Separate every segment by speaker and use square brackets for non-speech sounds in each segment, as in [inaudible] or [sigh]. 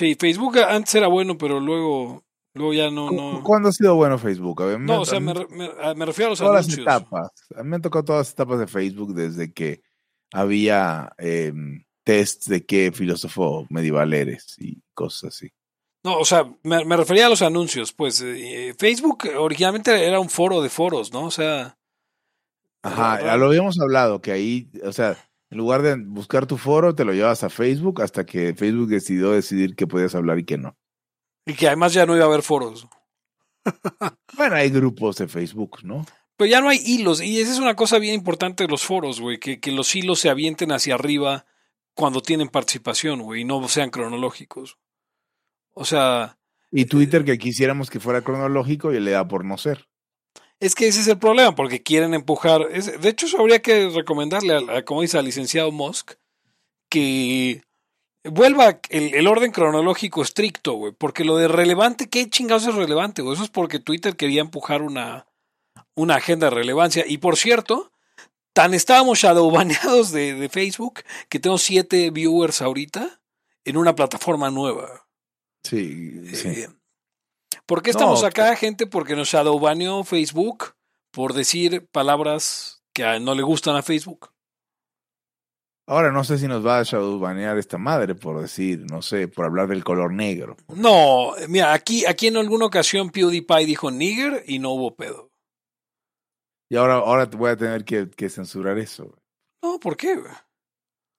Speaker 1: Sí, Facebook antes era bueno, pero luego, luego ya no, no.
Speaker 2: ¿Cuándo ha sido bueno Facebook? A ver,
Speaker 1: No, o sea, me, me- refiero a los
Speaker 2: todas
Speaker 1: anuncios.
Speaker 2: las etapas. A mí me han tocado todas las etapas de Facebook desde que había eh, tests de qué filósofo medieval eres y cosas así.
Speaker 1: No, o sea, me, me refería a los anuncios. Pues eh, Facebook originalmente era un foro de foros, ¿no? O sea,
Speaker 2: Ajá, lo habíamos hablado, que ahí, o sea, en lugar de buscar tu foro, te lo llevas a Facebook hasta que Facebook decidió decidir que podías hablar y que no.
Speaker 1: y que además ya no iba a haber foros. [laughs]
Speaker 2: Bueno, hay grupos de Facebook, ¿no?
Speaker 1: Pero ya no hay hilos, y esa es una cosa bien importante de los foros, güey, que, que los hilos se avienten hacia arriba cuando tienen participación, güey, y no sean cronológicos. O sea,
Speaker 2: Y Twitter que quisiéramos que fuera cronológico y le da por no ser.
Speaker 1: Es que ese es el problema, porque quieren empujar. de hecho, eso habría que recomendarle, a, a, como dice al licenciado Musk, que vuelva el, el orden cronológico estricto, güey, porque lo de relevante, ¿qué chingados es relevante? güey? Eso es porque Twitter quería empujar una, una agenda de relevancia. Y por cierto, tan estábamos shadowbaneados de, de Facebook que tengo siete viewers ahorita en una plataforma nueva.
Speaker 2: Sí, sí.
Speaker 1: Eh, ¿Por qué estamos
Speaker 2: No,
Speaker 1: acá, gente? Porque nos shadowbaneó Facebook por decir palabras que no le gustan a Facebook.
Speaker 2: Ahora no sé si nos va a shadowbanear esta madre por decir, no sé, por hablar del color negro.
Speaker 1: No, mira, aquí, aquí en alguna ocasión PewDiePie dijo nigger y no hubo pedo.
Speaker 2: Y ahora, ahora voy a tener que, que censurar eso.
Speaker 1: No, ¿por qué?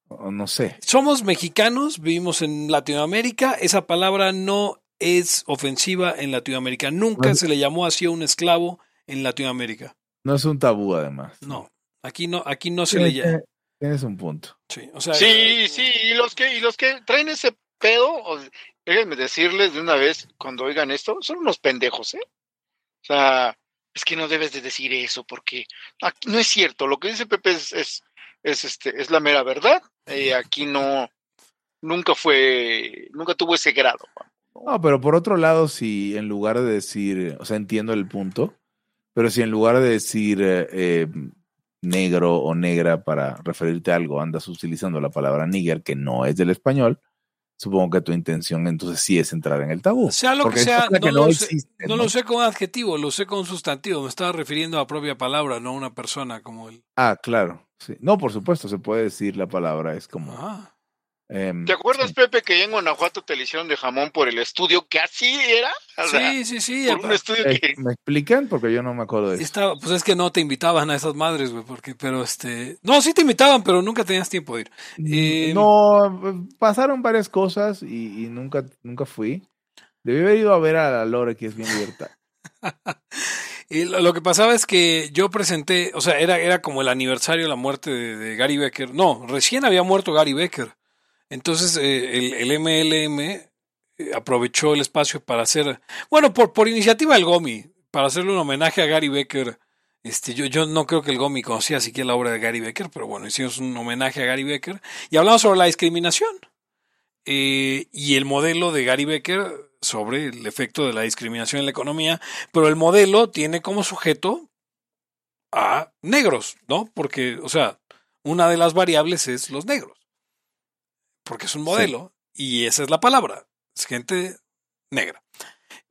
Speaker 2: O no sé.
Speaker 1: Somos mexicanos, vivimos en Latinoamérica, esa palabra no es ofensiva en Latinoamérica. Nunca se le llamó así a un esclavo en Latinoamérica.
Speaker 2: No es un tabú además.
Speaker 1: No, aquí no, aquí no se le
Speaker 2: Tienes,
Speaker 1: llama.
Speaker 2: tienes un punto.
Speaker 1: Sí, o sea,
Speaker 3: Sí, sí, y los que, y los que traen ese pedo, o- déjenme decirles de una vez, cuando oigan esto, son unos pendejos, ¿eh? O sea, es que no debes de decir eso, porque aquí no es cierto, lo que dice Pepe es, es, es, este, es la mera verdad, eh, aquí no, nunca fue, nunca tuvo ese grado.
Speaker 2: No, pero por otro lado, si en lugar de decir, o sea, entiendo el punto, pero si en lugar de decir eh, eh, negro o negra para referirte a algo, andas utilizando la palabra nigger, que no es del español, supongo que tu intención entonces sí es entrar en el tabú.
Speaker 1: sea lo que
Speaker 2: Porque
Speaker 1: sea, no,
Speaker 2: que
Speaker 1: lo, sé,
Speaker 2: existe,
Speaker 1: no
Speaker 2: ¿no?
Speaker 1: lo sé con adjetivo, lo sé con sustantivo. Me estaba refiriendo a la propia palabra, no a una persona como él.
Speaker 2: Ah, claro. Sí. No, por supuesto, se puede decir la palabra, es como...
Speaker 1: Ah.
Speaker 2: Em,
Speaker 3: ¿Te acuerdas,
Speaker 2: sí.
Speaker 3: Pepe, que en Guanajuato te le hicieron de jamón por el estudio que así era? O sea,
Speaker 1: Sí, sí, sí.
Speaker 3: por un estudio
Speaker 2: Eh,
Speaker 3: que...
Speaker 2: ¿Me explican? Porque yo no me acuerdo de eso.
Speaker 1: Estaba, pues es que no te invitaban a esas madres, güey, porque, pero este, no, sí te invitaban, pero nunca tenías tiempo de ir. Eh,
Speaker 2: no, pasaron varias cosas y, y nunca, nunca fui. Debí haber ido a ver a la Lore, que es bien libertad. [laughs] [laughs]
Speaker 1: Y lo, lo que pasaba es que yo presenté, o sea, era, era como el aniversario de la muerte de, de Gary Becker. No, recién había muerto Gary Becker. Entonces eh, el, MLM eh, aprovechó el espacio para hacer, bueno, por, por iniciativa del GOMI, para hacerle un homenaje a Gary Becker. Este, yo, yo no creo que el GOMI conocía siquiera la obra de Gary Becker, pero bueno, hicimos un homenaje a Gary Becker y hablamos sobre la discriminación eh, y el modelo de Gary Becker sobre el efecto de la discriminación en la economía, pero el modelo tiene como sujeto a negros, ¿no? Porque, o sea, una de las variables es los negros, porque es un modelo y esa es la palabra, es gente negra.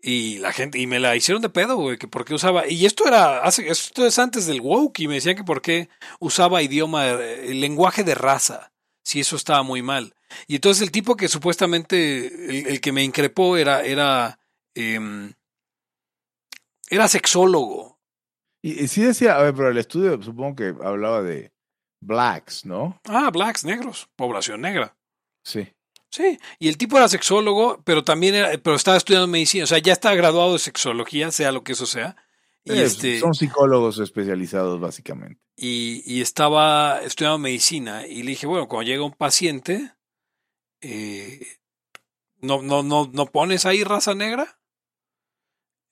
Speaker 1: Y la gente, y me la hicieron de pedo, güey, que por qué usaba, y esto era, hace, esto es antes del woke, y me decían que por qué usaba idioma, eh, el lenguaje de raza, si eso estaba muy mal. Y entonces el tipo que supuestamente, el, el que me increpó era, era, em, era sexólogo.
Speaker 2: Y, y sí decía, a ver, pero el estudio supongo que hablaba de blacks, ¿no?
Speaker 1: Ah, blacks, negros, población negra.
Speaker 2: Sí.
Speaker 1: Sí, y el tipo era sexólogo, pero también era, pero estaba estudiando medicina, o sea, ya está graduado de sexología, sea lo que eso sea. Y este,
Speaker 2: Son psicólogos especializados, básicamente.
Speaker 1: y, y estaba estudiando medicina y le dije, bueno, cuando llega un paciente, eh, ¿no, no, no, ¿no pones ahí raza negra?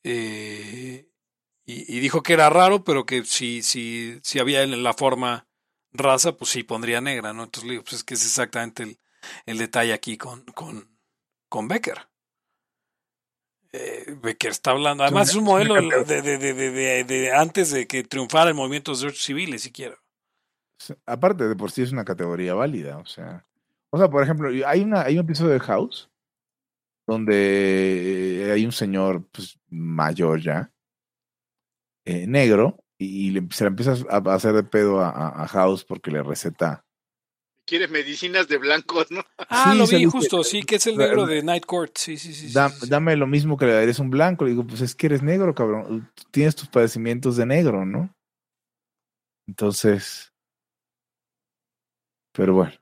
Speaker 1: Eh, y, y dijo que era raro, pero que si, si, si había en la forma raza, pues sí pondría negra, ¿no? Entonces le digo, pues es que es exactamente el, el detalle aquí con, con, con Becker. Eh, Becker está hablando, además es un modelo de, de, de, de, antes de que triunfara el movimiento de derechos civiles, siquiera.
Speaker 2: Aparte, de por sí es una categoría válida, o sea. O sea, por ejemplo, hay, una, hay un episodio de House donde hay un señor pues, mayor ya, eh, negro, y, le, se le empieza a, hacer de pedo a, House porque le receta.
Speaker 3: Quieres medicinas de blancos, ¿no?
Speaker 1: Ah, lo vi justo, sí, que es el negro de Night Court. Sí, sí, sí,
Speaker 2: Dame lo mismo que le darías un blanco. Le digo, pues es que eres negro, cabrón. Tienes tus padecimientos de negro, ¿no? Entonces. Pero bueno.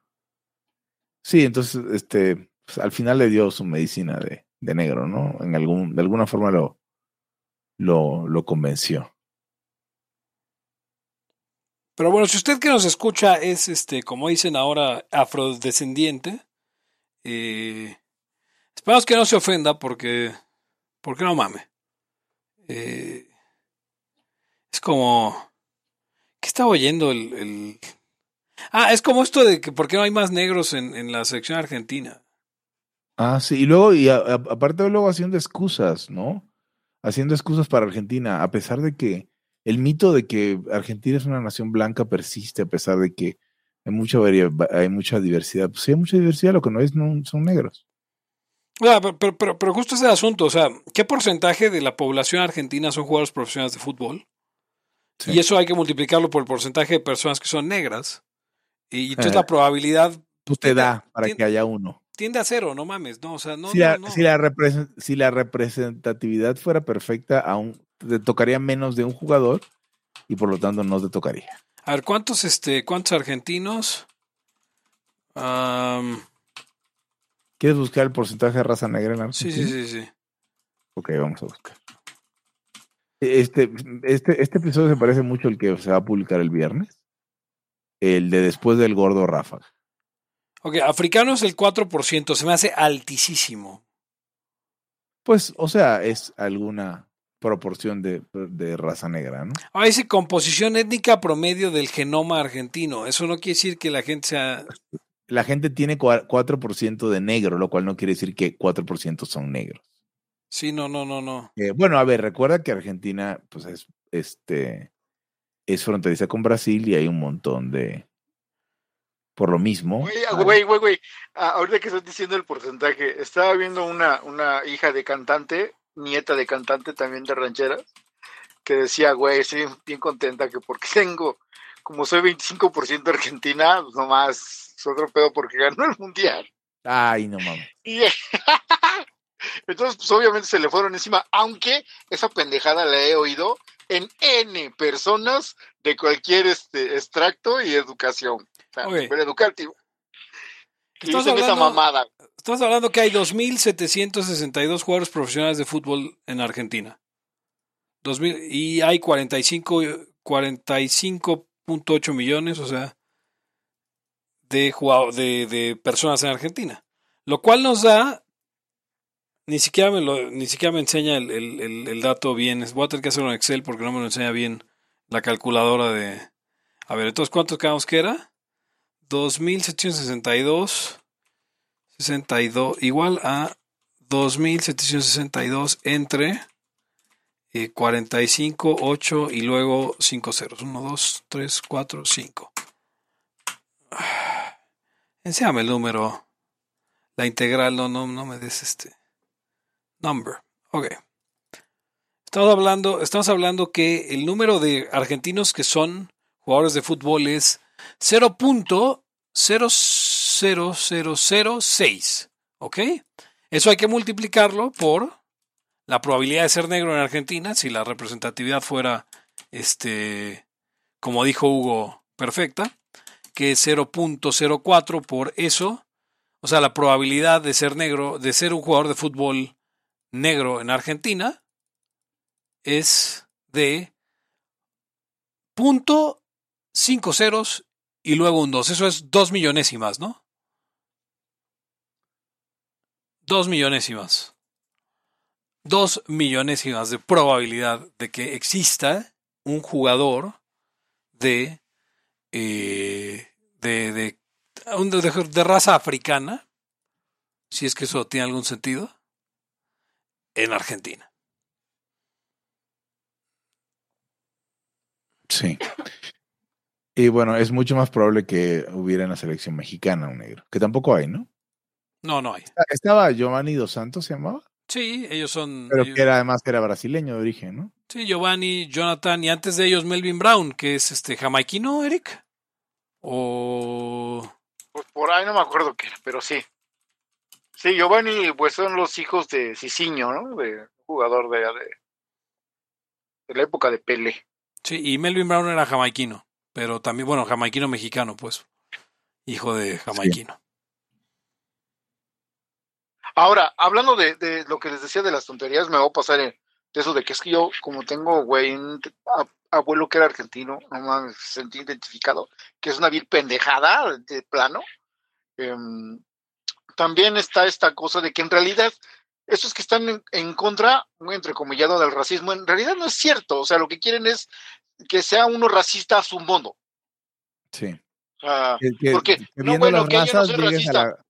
Speaker 2: Sí, entonces, este, pues, al final le dio su medicina de, de negro, ¿no? En algún, de alguna forma lo, lo, lo convenció.
Speaker 1: Pero bueno, si usted que nos escucha es, este, como dicen ahora, afrodescendiente, eh, esperamos que no se ofenda porque, porque no mame. Eh, es como, ¿qué estaba oyendo el, Ah, es como esto de que por qué no hay más negros en, la selección argentina.
Speaker 2: Ah, sí, y luego, y aparte luego haciendo excusas, ¿no? Haciendo excusas para Argentina, a pesar de que el mito de que Argentina es una nación blanca persiste a pesar de que hay mucha, hay mucha diversidad. Pues sí, hay mucha diversidad, lo que no es no son negros.
Speaker 1: pero, pero, pero, justo ese asunto, o sea, ¿qué porcentaje de la población argentina son jugadores profesionales de fútbol? Y eso hay que multiplicarlo por el porcentaje de personas que son negras. Y, entonces la probabilidad...
Speaker 2: Pues te da para que haya uno.
Speaker 1: Tiende a cero, no mames, no, o sea, no.
Speaker 2: Si, la, Si, la si la representatividad fuera perfecta, aún te tocaría menos de un jugador y por lo tanto no te tocaría.
Speaker 1: A ver, ¿cuántos, este, cuántos argentinos?
Speaker 2: ¿Quieres buscar el porcentaje de raza negra en Argentina?
Speaker 1: Sí, sí, sí, sí.
Speaker 2: Ok, vamos a buscar. Este, este, este episodio se parece mucho al que se va a publicar el viernes. El de después del gordo Rafa.
Speaker 1: Ok, africanos el 4%, se me hace altísimo.
Speaker 2: Pues, o sea, es alguna proporción de, raza negra, ¿no?
Speaker 1: Ah, dice composición étnica promedio del genoma argentino. Eso no quiere decir que la gente sea...
Speaker 2: La gente tiene 4% de negro, lo cual no quiere decir que 4% son negros.
Speaker 1: Sí, no, no, no, no.
Speaker 2: Eh, bueno, a ver, recuerda que Argentina, pues es, este, es fronteriza con Brasil y hay un montón de, por lo mismo.
Speaker 3: Güey, güey, güey, ah, ahorita que estás diciendo el porcentaje, estaba viendo una, una hija de cantante nieta de cantante también de rancheras, que decía, güey, estoy bien contenta que porque [laughs] tengo, como soy 25% argentina, pues nomás es otro pedo porque ganó el mundial.
Speaker 2: Ay, no mames. [laughs]
Speaker 3: entonces, pues obviamente se le fueron encima, aunque esa pendejada la he oído en N personas de cualquier este, extracto y educación. O sea, educativo.
Speaker 1: Estás hablando, esa mamada. Estás hablando que hay 2.762 jugadores profesionales de fútbol en Argentina. 2000, y hay 45, 45.8 millones, o sea, de, de, de, personas en Argentina. Lo cual nos da, ni siquiera me, lo, ni siquiera me enseña el, el, el, dato bien. Voy a tener que hacerlo en Excel porque no me lo enseña bien la calculadora de... A ver, entonces, ¿cuántos quedamos que era? 2762 62 igual a 2762 entre 45, eh, 8 y luego 5 ceros. 1, 2, 3, 4, 5. Enséame el número. La integral, no, no, no me des este. Number. Ok. Estamos hablando, estamos hablando que el número de argentinos que son jugadores de fútbol es 0.00006. ¿Ok? Eso hay que multiplicarlo por la probabilidad de ser negro en Argentina, si la representatividad fuera, este, como dijo Hugo, perfecta, que es 0.04 por eso. O sea, la probabilidad de ser negro, de ser un jugador de fútbol negro en Argentina, es de punto cinco ceros y luego un 2. Eso es dos millonésimas, ¿no? Dos millonésimas. Dos millonésimas de probabilidad de que exista un jugador de, eh, de, de, de raza africana, si es que eso tiene algún sentido, en Argentina.
Speaker 2: Sí. Y bueno, es mucho más probable que hubiera en la selección mexicana un negro, que tampoco hay, ¿no?
Speaker 1: No, no hay.
Speaker 2: Estaba Giovanni Dos Santos, se llamaba.
Speaker 1: Sí, ellos son.
Speaker 2: Pero
Speaker 1: ellos-
Speaker 2: que era además que era brasileño de origen, ¿no?
Speaker 1: Sí, Giovanni, Jonathan y antes de ellos Melvin Brown, que es este jamaiquino, Eric. O.
Speaker 3: Pues por ahí no me acuerdo qué era, pero sí. Sí, Giovanni, pues son los hijos de Cicinho, ¿no? De jugador de, de, de la época de Pele.
Speaker 1: Sí, y Melvin Brown era jamaiquino. Pero también, bueno, jamaiquino mexicano, pues. Hijo de jamaiquino.
Speaker 3: Ahora, hablando de, de lo que les decía de las tonterías, me voy a pasar en- de eso de que es que yo, como tengo, güey, un abuelo que era argentino, no mames, sentí identificado, que es una vil pendejada de plano. Em, también está esta cosa de que en realidad esos que están en, en contra, muy entrecomillado del racismo, en realidad no es cierto. O sea, lo que quieren es que sea uno racista a su modo.
Speaker 2: Sí.
Speaker 3: Sea,
Speaker 2: Que, que-
Speaker 3: Porque,
Speaker 2: que
Speaker 3: no, bueno, que yo no soy
Speaker 2: llegues, a
Speaker 3: racista.
Speaker 2: la-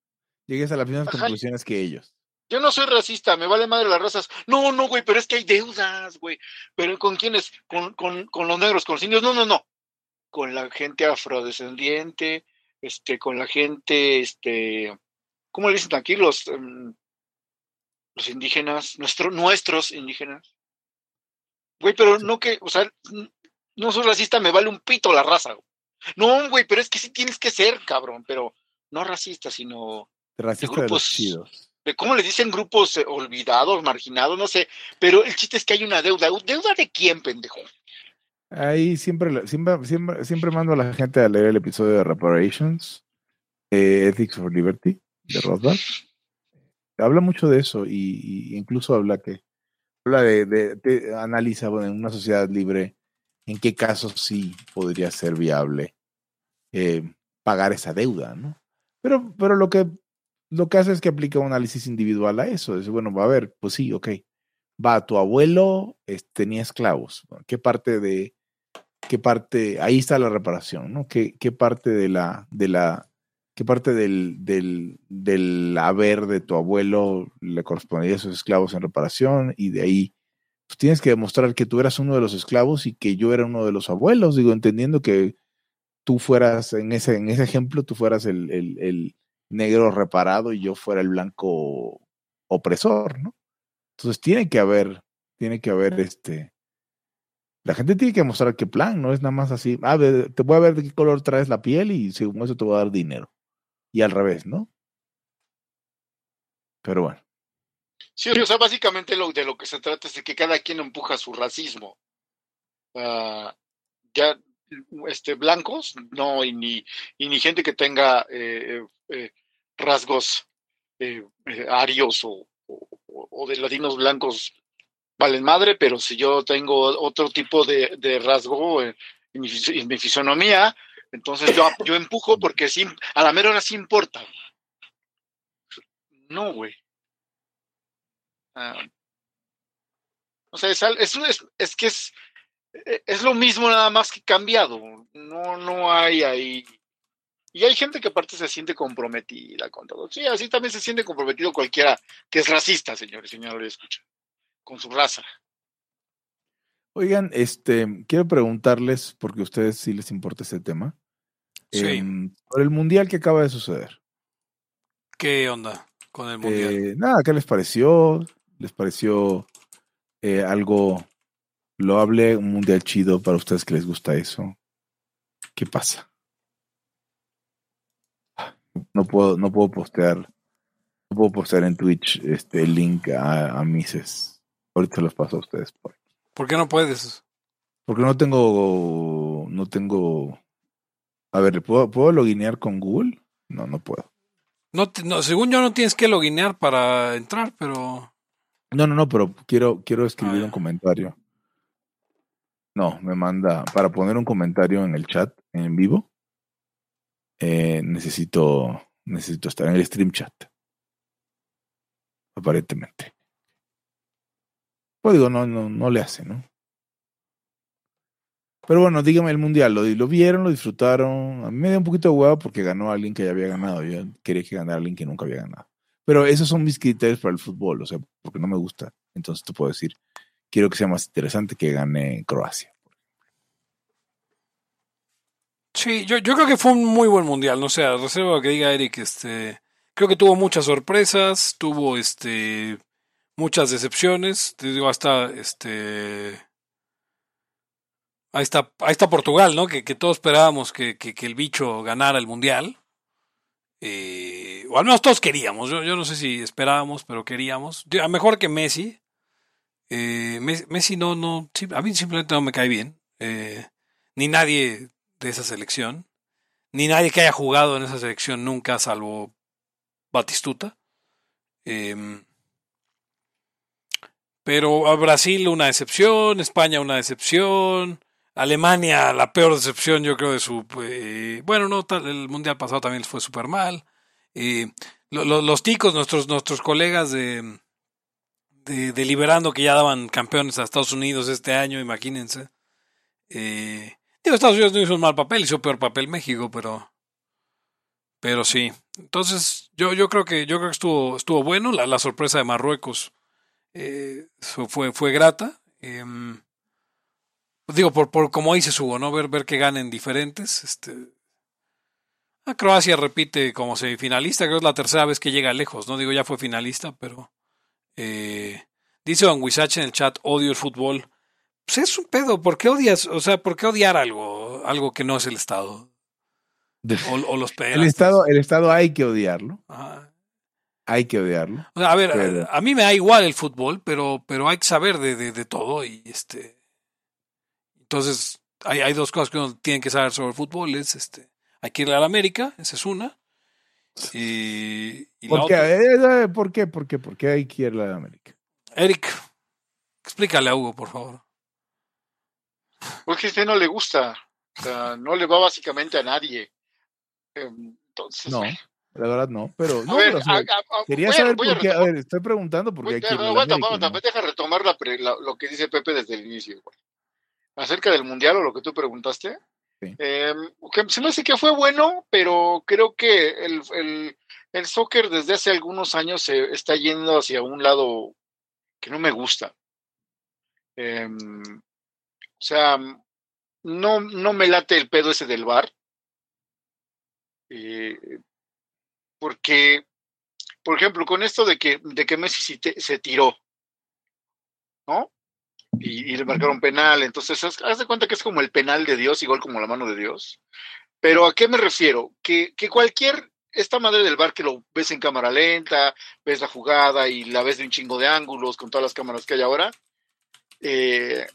Speaker 2: llegues a las mismas
Speaker 3: Ajá.
Speaker 2: conclusiones que ellos.
Speaker 3: Yo no soy racista, me vale madre las razas. No, no, güey, pero es que hay deudas, güey. ¿Pero con quiénes? Con, con, con los negros, con los indios. No, no, no. Con la gente afrodescendiente, este, con la gente, este, ¿cómo le dicen aquí? Los, em, los indígenas, nuestro, nuestros indígenas. Güey, pero no que, o sea, no soy racista, me vale un pito la raza. güey. No, güey, pero es que sí tienes que ser, cabrón, pero no racista, sino
Speaker 2: Racista de
Speaker 3: grupos- de cómo les dicen grupos eh, olvidados, marginados, no sé, pero el chiste es que hay una deuda. ¿Deuda de quién, pendejo?
Speaker 2: Ahí siempre, le- siempre, siempre, siempre mando a la gente a leer el episodio de Reparations, eh, Ethics for Liberty, de Rothbard. Habla mucho de eso y, y incluso habla que habla de, de- de- analiza bueno, en una sociedad libre en qué casos sí podría ser viable eh, pagar esa deuda, ¿no? Pero, pero lo que lo que hace es que aplica un análisis individual a eso. Dice, bueno, va a ver, pues sí, ok. Va, tu abuelo este, tenía esclavos. ¿Qué parte de, qué parte, ahí está la reparación, ¿no? ¿Qué, qué parte de la, de la, qué parte del, del, del haber de tu abuelo le correspondería a esos esclavos en reparación? Y de ahí, pues tienes que demostrar que tú eras uno de los esclavos y que yo era uno de los abuelos, digo, entendiendo que tú fueras, en ese, en ese ejemplo, tú fueras el, el, el negro reparado y yo fuera el blanco opresor, ¿no? Entonces tiene que haber, tiene que haber este, la gente tiene que mostrar qué plan, no es nada más así, ah, te voy a ver de qué color traes la piel y según eso te voy a dar dinero. Y al revés, ¿no? Pero bueno,
Speaker 3: Sí, o sea, básicamente de lo que se trata es de que cada quien empuja su racismo. Ya, este, blancos, no, y ni, y ni gente que tenga eh, eh, rasgos eh, arios o, o- de latinos blancos valen madre, pero si yo tengo otro tipo de, de rasgo en, mi, fis- en mi fisonomía, entonces yo, yo empujo porque sí, a la mera hora sí importa. No, güey. Ah, o sea, es, es, es, es que es, eh, es lo mismo nada más que cambiado. No, no hay ahí. Y hay gente que aparte se siente comprometida con todo. Sí, así también se siente comprometido cualquiera que es racista, señores, señores, escucha, con su raza.
Speaker 2: oigan, este, quiero preguntarles, porque a ustedes sí les importa ese tema,
Speaker 1: Sí.
Speaker 2: em, por el mundial que acaba de suceder.
Speaker 1: ¿Qué onda con el mundial?
Speaker 2: Eh, nada, ¿qué les pareció? ¿Les pareció eh, algo loable, un mundial chido para ustedes que les gusta eso? ¿Qué pasa? No puedo, no puedo postear, no puedo postear en Twitch este el link a, a Mises. Ahorita los paso a ustedes. por-
Speaker 1: ¿Por qué no puedes?
Speaker 2: Porque no tengo, no tengo. A ver, ¿puedo, ¿puedo loginear con Google? No, no puedo.
Speaker 1: No, te- no, según yo no tienes que loginear para entrar, pero
Speaker 2: No, no, no, pero quiero, quiero escribir un comentario. No, me manda para poner un comentario en el chat en vivo. eh, necesito, necesito estar en el stream chat. Aparentemente. Pues digo, no, no, no le hace, ¿no? Pero bueno, dígame el mundial, ¿lo, lo vieron, lo disfrutaron? A mí me dio un poquito de huevo porque ganó alguien que ya había ganado. Yo quería que ganara alguien que nunca había ganado. Pero esos son mis criterios para el fútbol, o sea, porque no me gusta. Entonces te puedo decir, quiero que sea más interesante que gane Croacia.
Speaker 1: sí, yo, yo creo que fue un muy buen mundial. No sé, a reserva que diga Eric este, creo que tuvo muchas sorpresas, tuvo este muchas decepciones, te digo hasta este ahí está, ahí está Portugal, ¿no? Que, que todos esperábamos que, que, el bicho ganara el mundial. Eh, o al menos todos queríamos. Yo, yo no sé si esperábamos, pero queríamos. A mejor que Messi. Eh, Messi no, no, a mí simplemente no me cae bien. Eh, ni nadie de esa selección. Ni nadie que haya jugado en esa selección nunca, salvo Batistuta. Eh, pero a Brasil una decepción, España una decepción, Alemania la peor decepción yo creo de su... Eh, bueno, no, el Mundial pasado también fue súper mal. Eh, lo, lo, los ticos, nuestros, nuestros colegas de, de, Deliberando que ya daban campeones a Estados Unidos este año, imagínense. Eh, digo, Estados Unidos no hizo un mal papel, hizo peor papel México, pero... Pero sí. Entonces, yo, yo creo que yo creo que estuvo, estuvo bueno. La, la sorpresa de Marruecos eh, fue, fue grata. Digo, por, por como dice Hugo, ¿no? Ver, ver que ganen diferentes. Este, a Croacia repite como semifinalista, creo que es la tercera vez que llega lejos, ¿no? Digo, ya fue finalista, pero. Eh, dice Don Wisache en el chat, odio el fútbol. Pues es un pedo, ¿por qué odias? O sea, ¿por qué odiar algo? Algo que no es el Estado. O, o los
Speaker 2: El Estado, el Estado hay que odiarlo. Ajá hay que odiarlo.
Speaker 1: a ver, a, mí me da igual el fútbol, pero, pero hay que saber de, de, de todo y este. Entonces, hay, hay, dos cosas que uno tiene que saber sobre el fútbol. Es este, hay que ir a la América, esa es una. Y, y
Speaker 2: ¿Por, qué? Otra... Eh, ¿Por qué? ¿Por qué? ¿Por qué hay que ir a la América?
Speaker 1: Eric, explícale a Hugo, por favor.
Speaker 3: Porque a usted no le gusta. O sea, no le va básicamente a nadie. Entonces,
Speaker 2: no. La verdad no, pero, no, ver, pero o sea, a, a, quería saber por qué. A, ver, estoy preguntando por qué hay que
Speaker 3: aguanta, aguanta, ¿no? deja retomar la, la, lo que dice Pepe desde el inicio. Güey. Acerca del mundial o lo que tú preguntaste. Sí. Eh, que se me hace que fue bueno, pero creo que el, el, el soccer desde hace algunos años se está yendo hacia un lado que no me gusta. Eh, o sea, no, no me late el pedo ese del bar. Eh, porque, por ejemplo, con esto de que, de que Messi se tiró, ¿no? Y, y, le marcaron penal, entonces haz, de cuenta que es como el penal de Dios, igual como la mano de Dios. Pero ¿a qué me refiero? Que, que cualquier, esta madre del bar que lo ves en cámara lenta, ves la jugada y la ves de un chingo de ángulos con todas las cámaras que hay ahora, eh,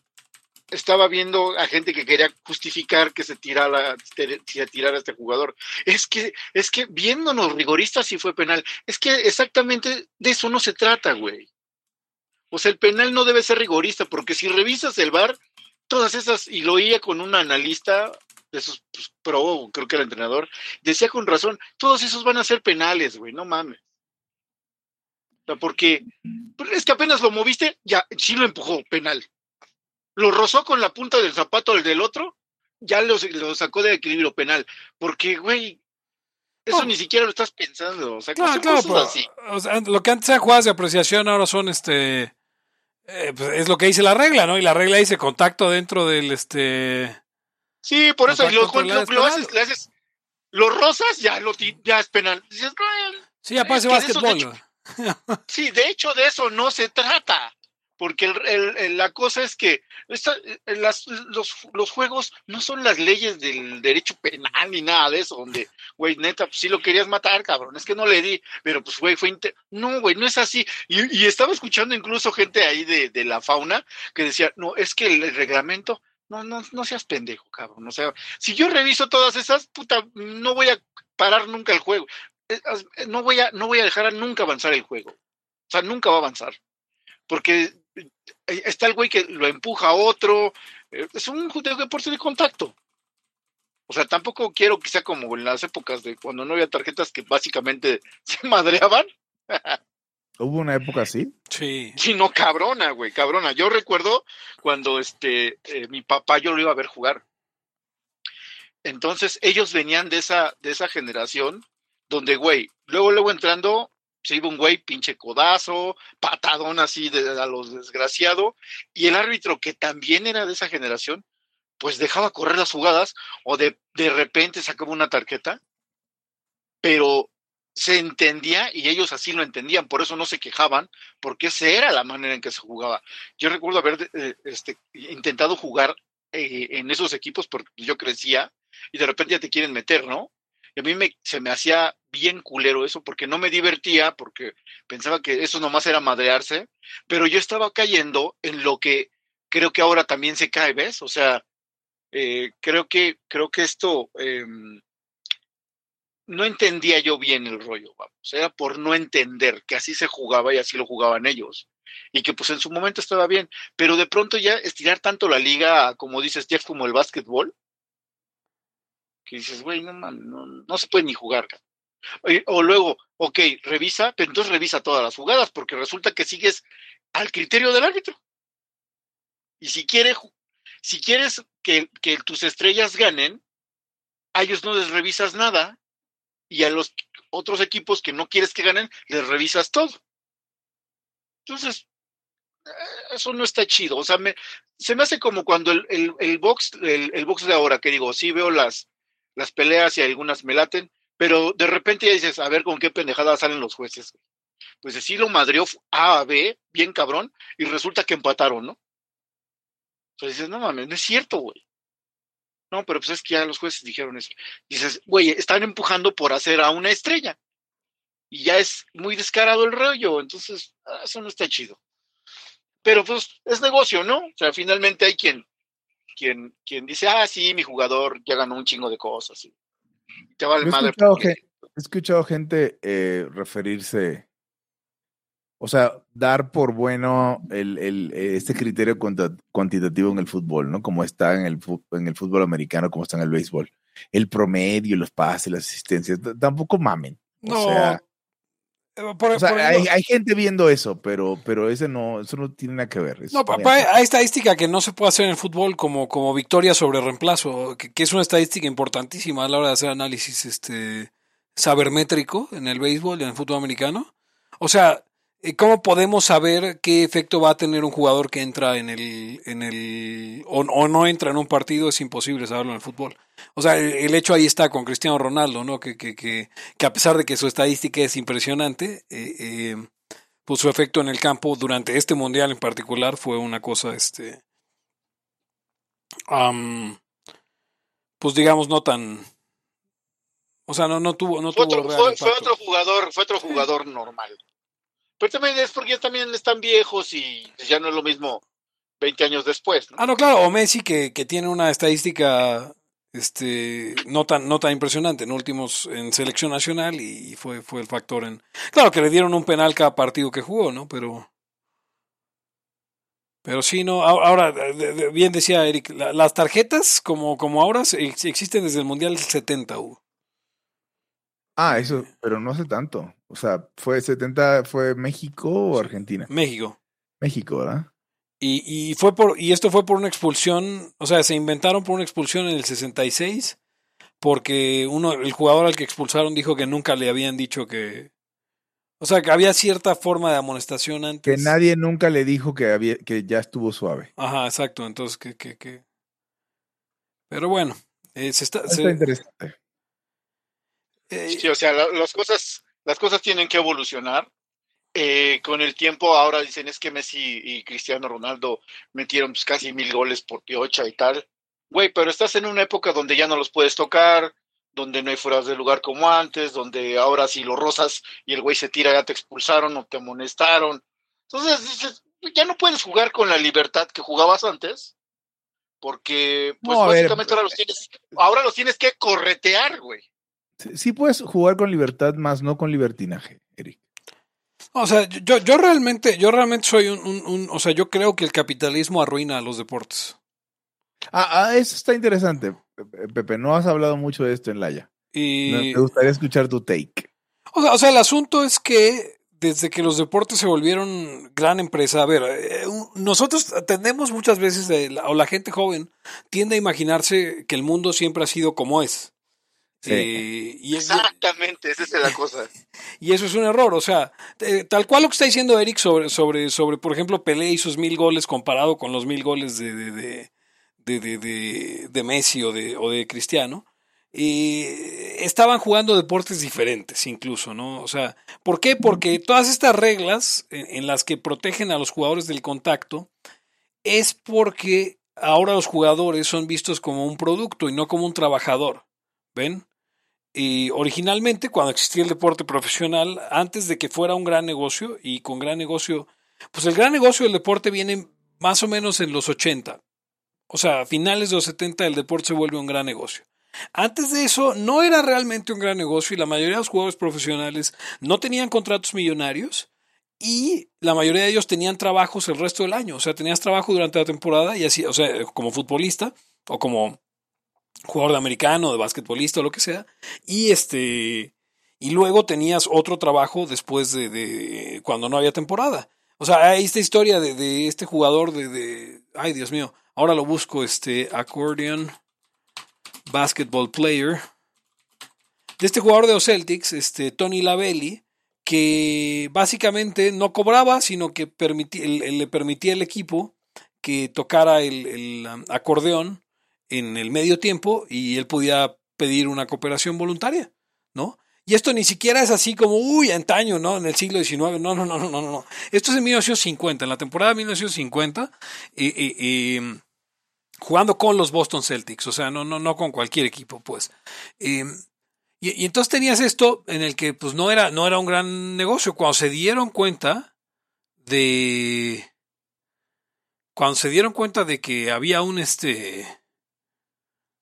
Speaker 3: estaba viendo a gente que quería justificar que se tirara, se tirara este jugador. Es que, es que viéndonos rigoristas sí fue penal. Es que exactamente de eso no se trata, güey. Sea, el penal no debe ser rigorista, porque si revisas el bar, todas esas, y lo oía con un analista de esos pues, pro, creo que era entrenador, decía con razón, todos esos van a ser penales, güey, no mames. O sea, porque es que apenas lo moviste, ya, sí lo empujó, penal lo rozó con la punta del zapato del del otro, ya lo, lo sacó de equilibrio penal. Porque, güey, eso oh. ni siquiera lo estás pensando. O sea,
Speaker 1: claro, claro, pero, así. O sea, lo que antes eran jugadas de apreciación ahora son este. Eh, pues es lo que dice la regla, ¿no? Y la regla dice contacto dentro del este.
Speaker 3: Sí, por eso, y lo, lo, lo haces, le haces, lo rozas, ya, lo, ya es penal. Dices,
Speaker 1: sí, ya parece básquetbol.
Speaker 3: De hecho, sí, de hecho, de eso no se trata porque el, el, la cosa es que las, los, juegos no son las leyes del derecho penal ni nada de eso, donde, güey, neta, pues sí lo querías matar, cabrón, es que no le di, pero pues, güey, fue... Inter... No, güey, no es así. Y, estaba escuchando incluso gente ahí de, la fauna que decía, no, es que el, reglamento no, no, no seas pendejo, cabrón. O sea, si yo reviso todas esas, puta, no voy a parar nunca el juego. No voy a, no voy a dejar nunca avanzar el juego. O sea, nunca va a avanzar. Porque está el güey que lo empuja a otro. Es un deporte de contacto. O sea, tampoco quiero que sea como en las épocas de cuando no había tarjetas que básicamente [laughs] se madreaban.
Speaker 2: ¿Hubo una época así?
Speaker 1: Sí.
Speaker 3: Sí, no, cabrona, güey, cabrona. Yo recuerdo cuando este eh, mi papá yo lo iba a ver jugar. Entonces, ellos venían de esa, de esa generación donde, güey, luego, luego entrando, se iba un güey, pinche codazo, patadón así de, a los desgraciado, y el árbitro, que también era de esa generación, pues dejaba correr las jugadas o de, de repente sacaba una tarjeta, pero se entendía y ellos así lo entendían, por eso no se quejaban, porque esa era la manera en que se jugaba. Yo recuerdo haber eh, este, intentado jugar eh, en esos equipos porque yo crecía y de repente ya te quieren meter, ¿no? Y a mí me, se me hacía bien culero eso porque no me divertía, porque pensaba que eso nomás era madrearse, pero yo estaba cayendo en lo que creo que ahora también se cae, ¿ves? O sea, eh, creo que creo que esto em, no entendía yo bien el rollo, vamos, era por no entender que así se jugaba y así lo jugaban ellos y que pues en su momento estaba bien, pero de pronto ya estirar tanto la liga, como dices Jeff, como el básquetbol, que dices, güey, no, no, no se puede ni jugar. O luego, ok, revisa, pero entonces revisa todas las jugadas, porque resulta que sigues al criterio del árbitro. Y si, quiere, si quieres que, que tus estrellas ganen, a ellos no les revisas nada, y a los otros equipos que no quieres que ganen, les revisas todo. Entonces, eh, eso no está chido. O sea, se me hace como cuando el, el, box, el, box de ahora, que digo, sí veo las, las peleas y algunas me laten, pero de repente ya dices, a ver con qué pendejada salen los jueces. Pues así lo madrió A a B, bien cabrón, y resulta que empataron, ¿no? Entonces dices, no mames, no es cierto, güey. No, pero pues es que ya los jueces dijeron eso. Dices, güey, están empujando por hacer a una estrella. Y ya es muy descarado el rollo, entonces ah, eso no está chido. Pero pues es negocio, ¿no? O sea, finalmente hay quien, quien, quien dice, ah, sí, mi jugador ya ganó un chingo de cosas. Y te va
Speaker 2: madre. He escuchado, he escuchado gente eh, referirse o sea, dar por bueno el, el, este criterio cuantitativo en el fútbol, ¿no? Como está en el, en el fútbol americano, como está en el béisbol. El promedio, los pases, las asistencias, tampoco mamen. No. O sea, eh, hay, gente viendo eso, pero, pero ese no, eso no tiene nada que ver.
Speaker 1: No, hay estadística que no se puede hacer en el fútbol como, como victoria sobre reemplazo, que, que, es una estadística importantísima a la hora de hacer análisis este sabermétrico en el béisbol y en el fútbol americano. O sea, ¿Cómo podemos saber qué efecto va a tener un jugador que entra en el, en el o, no entra en un partido? Es imposible saberlo en el fútbol. O sea, el, hecho ahí está con Cristiano Ronaldo, ¿no? Que, que, que, que, a pesar de que su estadística es impresionante, eh, eh, pues su efecto en el campo durante este mundial en particular fue una cosa, este, pues digamos no tan, o sea, no, no tuvo, no
Speaker 3: fue tuvo otro, fue, otro jugador, fue otro jugador normal. Pero también es porque también están viejos y ya no es lo mismo 20 años después.
Speaker 1: Ah, no, claro, o Messi que, que tiene una estadística este no tan no tan impresionante en últimos en selección nacional y fue fue el factor en claro que le dieron un penal cada partido que jugó no pero pero sí no ahora bien decía Eric las tarjetas como como ahora existen desde el mundial 70 Hugo.
Speaker 2: Ah, eso, pero no hace tanto. O sea, ¿fue 70, fue México o Argentina?
Speaker 1: México.
Speaker 2: México, ¿verdad?
Speaker 1: Y, y, fue por, y esto fue por una expulsión, o sea, se inventaron por una expulsión en el 66, porque uno, el jugador al que expulsaron dijo que nunca le habían dicho que, o sea, que había cierta forma de amonestación antes.
Speaker 2: Que nadie nunca le dijo que había, que ya estuvo suave.
Speaker 1: Ajá, exacto, entonces que, que, que... Pero bueno, eh, se está,
Speaker 2: está interesante.
Speaker 3: Eh, sí, o sea, las cosas, las cosas tienen que evolucionar. Eh, con el tiempo ahora dicen es que Messi y Cristiano Ronaldo metieron pues, casi mil goles por piocha y tal. Güey, pero estás en una época donde ya no los puedes tocar, donde no hay fueras de lugar como antes, donde ahora si lo rozas y el güey se tira ya te expulsaron o te amonestaron. Entonces dices, ya no puedes jugar con la libertad que jugabas antes, porque pues básicamente ahora los tienes, ahora los tienes que corretear, güey.
Speaker 2: Sí puedes jugar con libertad, más no con libertinaje, Eric.
Speaker 1: O sea, yo, yo realmente, yo realmente soy un, un, o sea, yo creo que el capitalismo arruina a los deportes.
Speaker 2: Ah, ah, eso está interesante, Pepe. No has hablado mucho de esto en Laya. Y... Me gustaría escuchar tu take.
Speaker 1: O sea, o sea, el asunto es que desde que los deportes se volvieron gran empresa, a ver, eh, nosotros tendemos muchas veces, o la gente joven tiende a imaginarse que el mundo siempre ha sido como es.
Speaker 3: Eh, y Exactamente, esa es la cosa. [laughs]
Speaker 1: Y eso es un error, o sea, tal cual lo que está diciendo Eric sobre, sobre, sobre por ejemplo, Pelé y sus mil goles comparado con los mil goles de, de, de, de, de Messi o de, o de Cristiano. eh, estaban jugando deportes diferentes incluso, ¿no? O sea, ¿por qué? Porque todas estas reglas en, en, las que protegen a los jugadores del contacto es porque ahora los jugadores son vistos como un producto y no como un trabajador, ¿ven? Y originalmente, cuando existía el deporte profesional, antes de que fuera un gran negocio, y con gran negocio, pues el gran negocio del deporte viene más o menos en los 80. O sea, a finales de los 70 el deporte se vuelve un gran negocio. Antes de eso no era realmente un gran negocio y la mayoría de los jugadores profesionales no tenían contratos millonarios y la mayoría de ellos tenían trabajos el resto del año. O sea, tenías trabajo durante la temporada y así, o sea, como futbolista o como jugador de americano, de basquetbolista o lo que sea. Y este. Y luego tenías otro trabajo después de, cuando no había temporada. O sea, hay esta historia de, este jugador de, Ay, Dios mío. Ahora lo busco, este. Accordion Basketball Player. De este jugador de los Celtics, este, Tony Lavelli, que básicamente no cobraba, sino que le permitía al equipo que tocara el, el um, acordeón en el medio tiempo y él podía pedir una cooperación voluntaria, ¿no? Y esto ni siquiera es así como, uy, antaño, ¿no? En el siglo XIX. No, no, no, no, no, no. Esto es en 1950, en la temporada de 1950, eh, eh, jugando con los Boston Celtics, o sea, no, no, no con cualquier equipo, pues. Y, y, entonces tenías esto en el que, pues, no era, no era un gran negocio. Cuando se dieron cuenta de. Cuando se dieron cuenta de que había un, este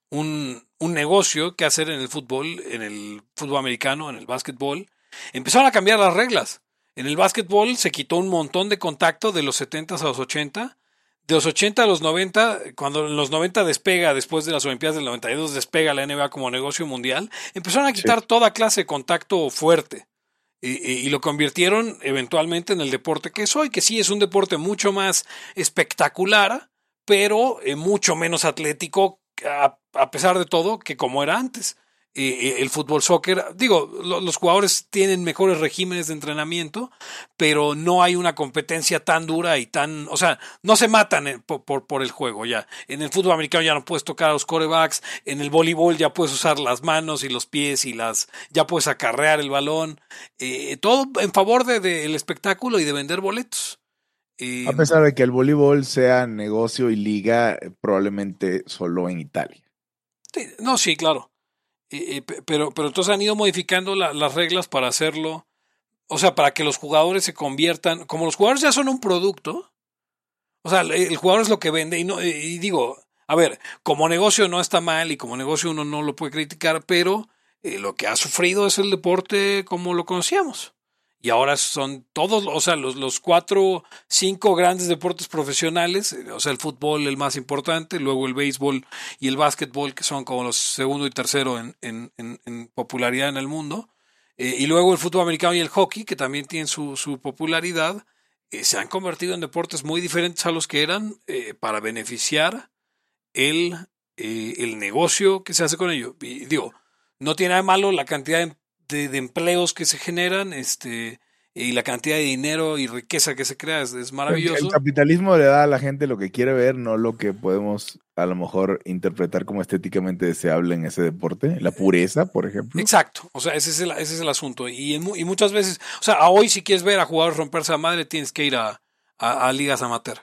Speaker 1: un, un negocio que hacer en el fútbol, en el fútbol americano, en el básquetbol, empezaron a cambiar las reglas. En el básquetbol se quitó un montón de contacto de los 70 a los 80. De los 80 a los 90, cuando en los 90 despega, después de las Olimpiadas del 92, despega la NBA como negocio mundial, empezaron a quitar sí. toda clase de contacto fuerte. Y, y, y, lo convirtieron eventualmente en el deporte que es hoy, que sí es un deporte mucho más espectacular, pero eh, mucho menos atlético a, a, pesar de todo, que como era antes. Eh, el fútbol soccer, digo, lo, los jugadores tienen mejores regímenes de entrenamiento, pero no hay una competencia tan dura y tan, o sea, no se matan por, por, por, el juego ya. En el fútbol americano ya no puedes tocar a los corebacks, en el voleibol ya puedes usar las manos y los pies y las, ya puedes acarrear el balón, eh, todo en favor del de, de espectáculo y de vender boletos.
Speaker 2: Eh, a pesar de que el voleibol sea negocio y liga, eh, probablemente solo en Italia.
Speaker 1: No, sí, claro. Eh, pero, pero entonces han ido modificando la, las reglas para hacerlo. O sea, para que los jugadores se conviertan. Como los jugadores ya son un producto. O sea, el jugador es lo que vende. Y, no, y digo, a ver, como negocio no está mal y como negocio uno no lo puede criticar, pero eh, lo que ha sufrido es el deporte como lo conocíamos y ahora son todos, o sea, los, los cuatro, cinco grandes deportes profesionales, eh, o sea, el fútbol el más importante, luego el béisbol y el básquetbol, que son como los segundo y tercero en, en, en, en popularidad en el mundo, eh, y luego el fútbol americano y el hockey, que también tienen su, su popularidad, eh, se han convertido en deportes muy diferentes a los que eran eh, para beneficiar el, el negocio que se hace con ello. Y digo, no tiene nada de malo la cantidad de de, de, empleos que se generan, este, y la cantidad de dinero y riqueza que se crea es, es, maravilloso.
Speaker 2: El capitalismo le da a la gente lo que quiere ver, no lo que podemos a lo mejor interpretar como estéticamente deseable en ese deporte, la pureza, por ejemplo.
Speaker 1: Exacto, o sea, ese es el, ese es el asunto. Y, en, y muchas veces, o sea, a hoy si quieres ver a jugadores romperse la madre, tienes que ir a, a, a ligas amateur.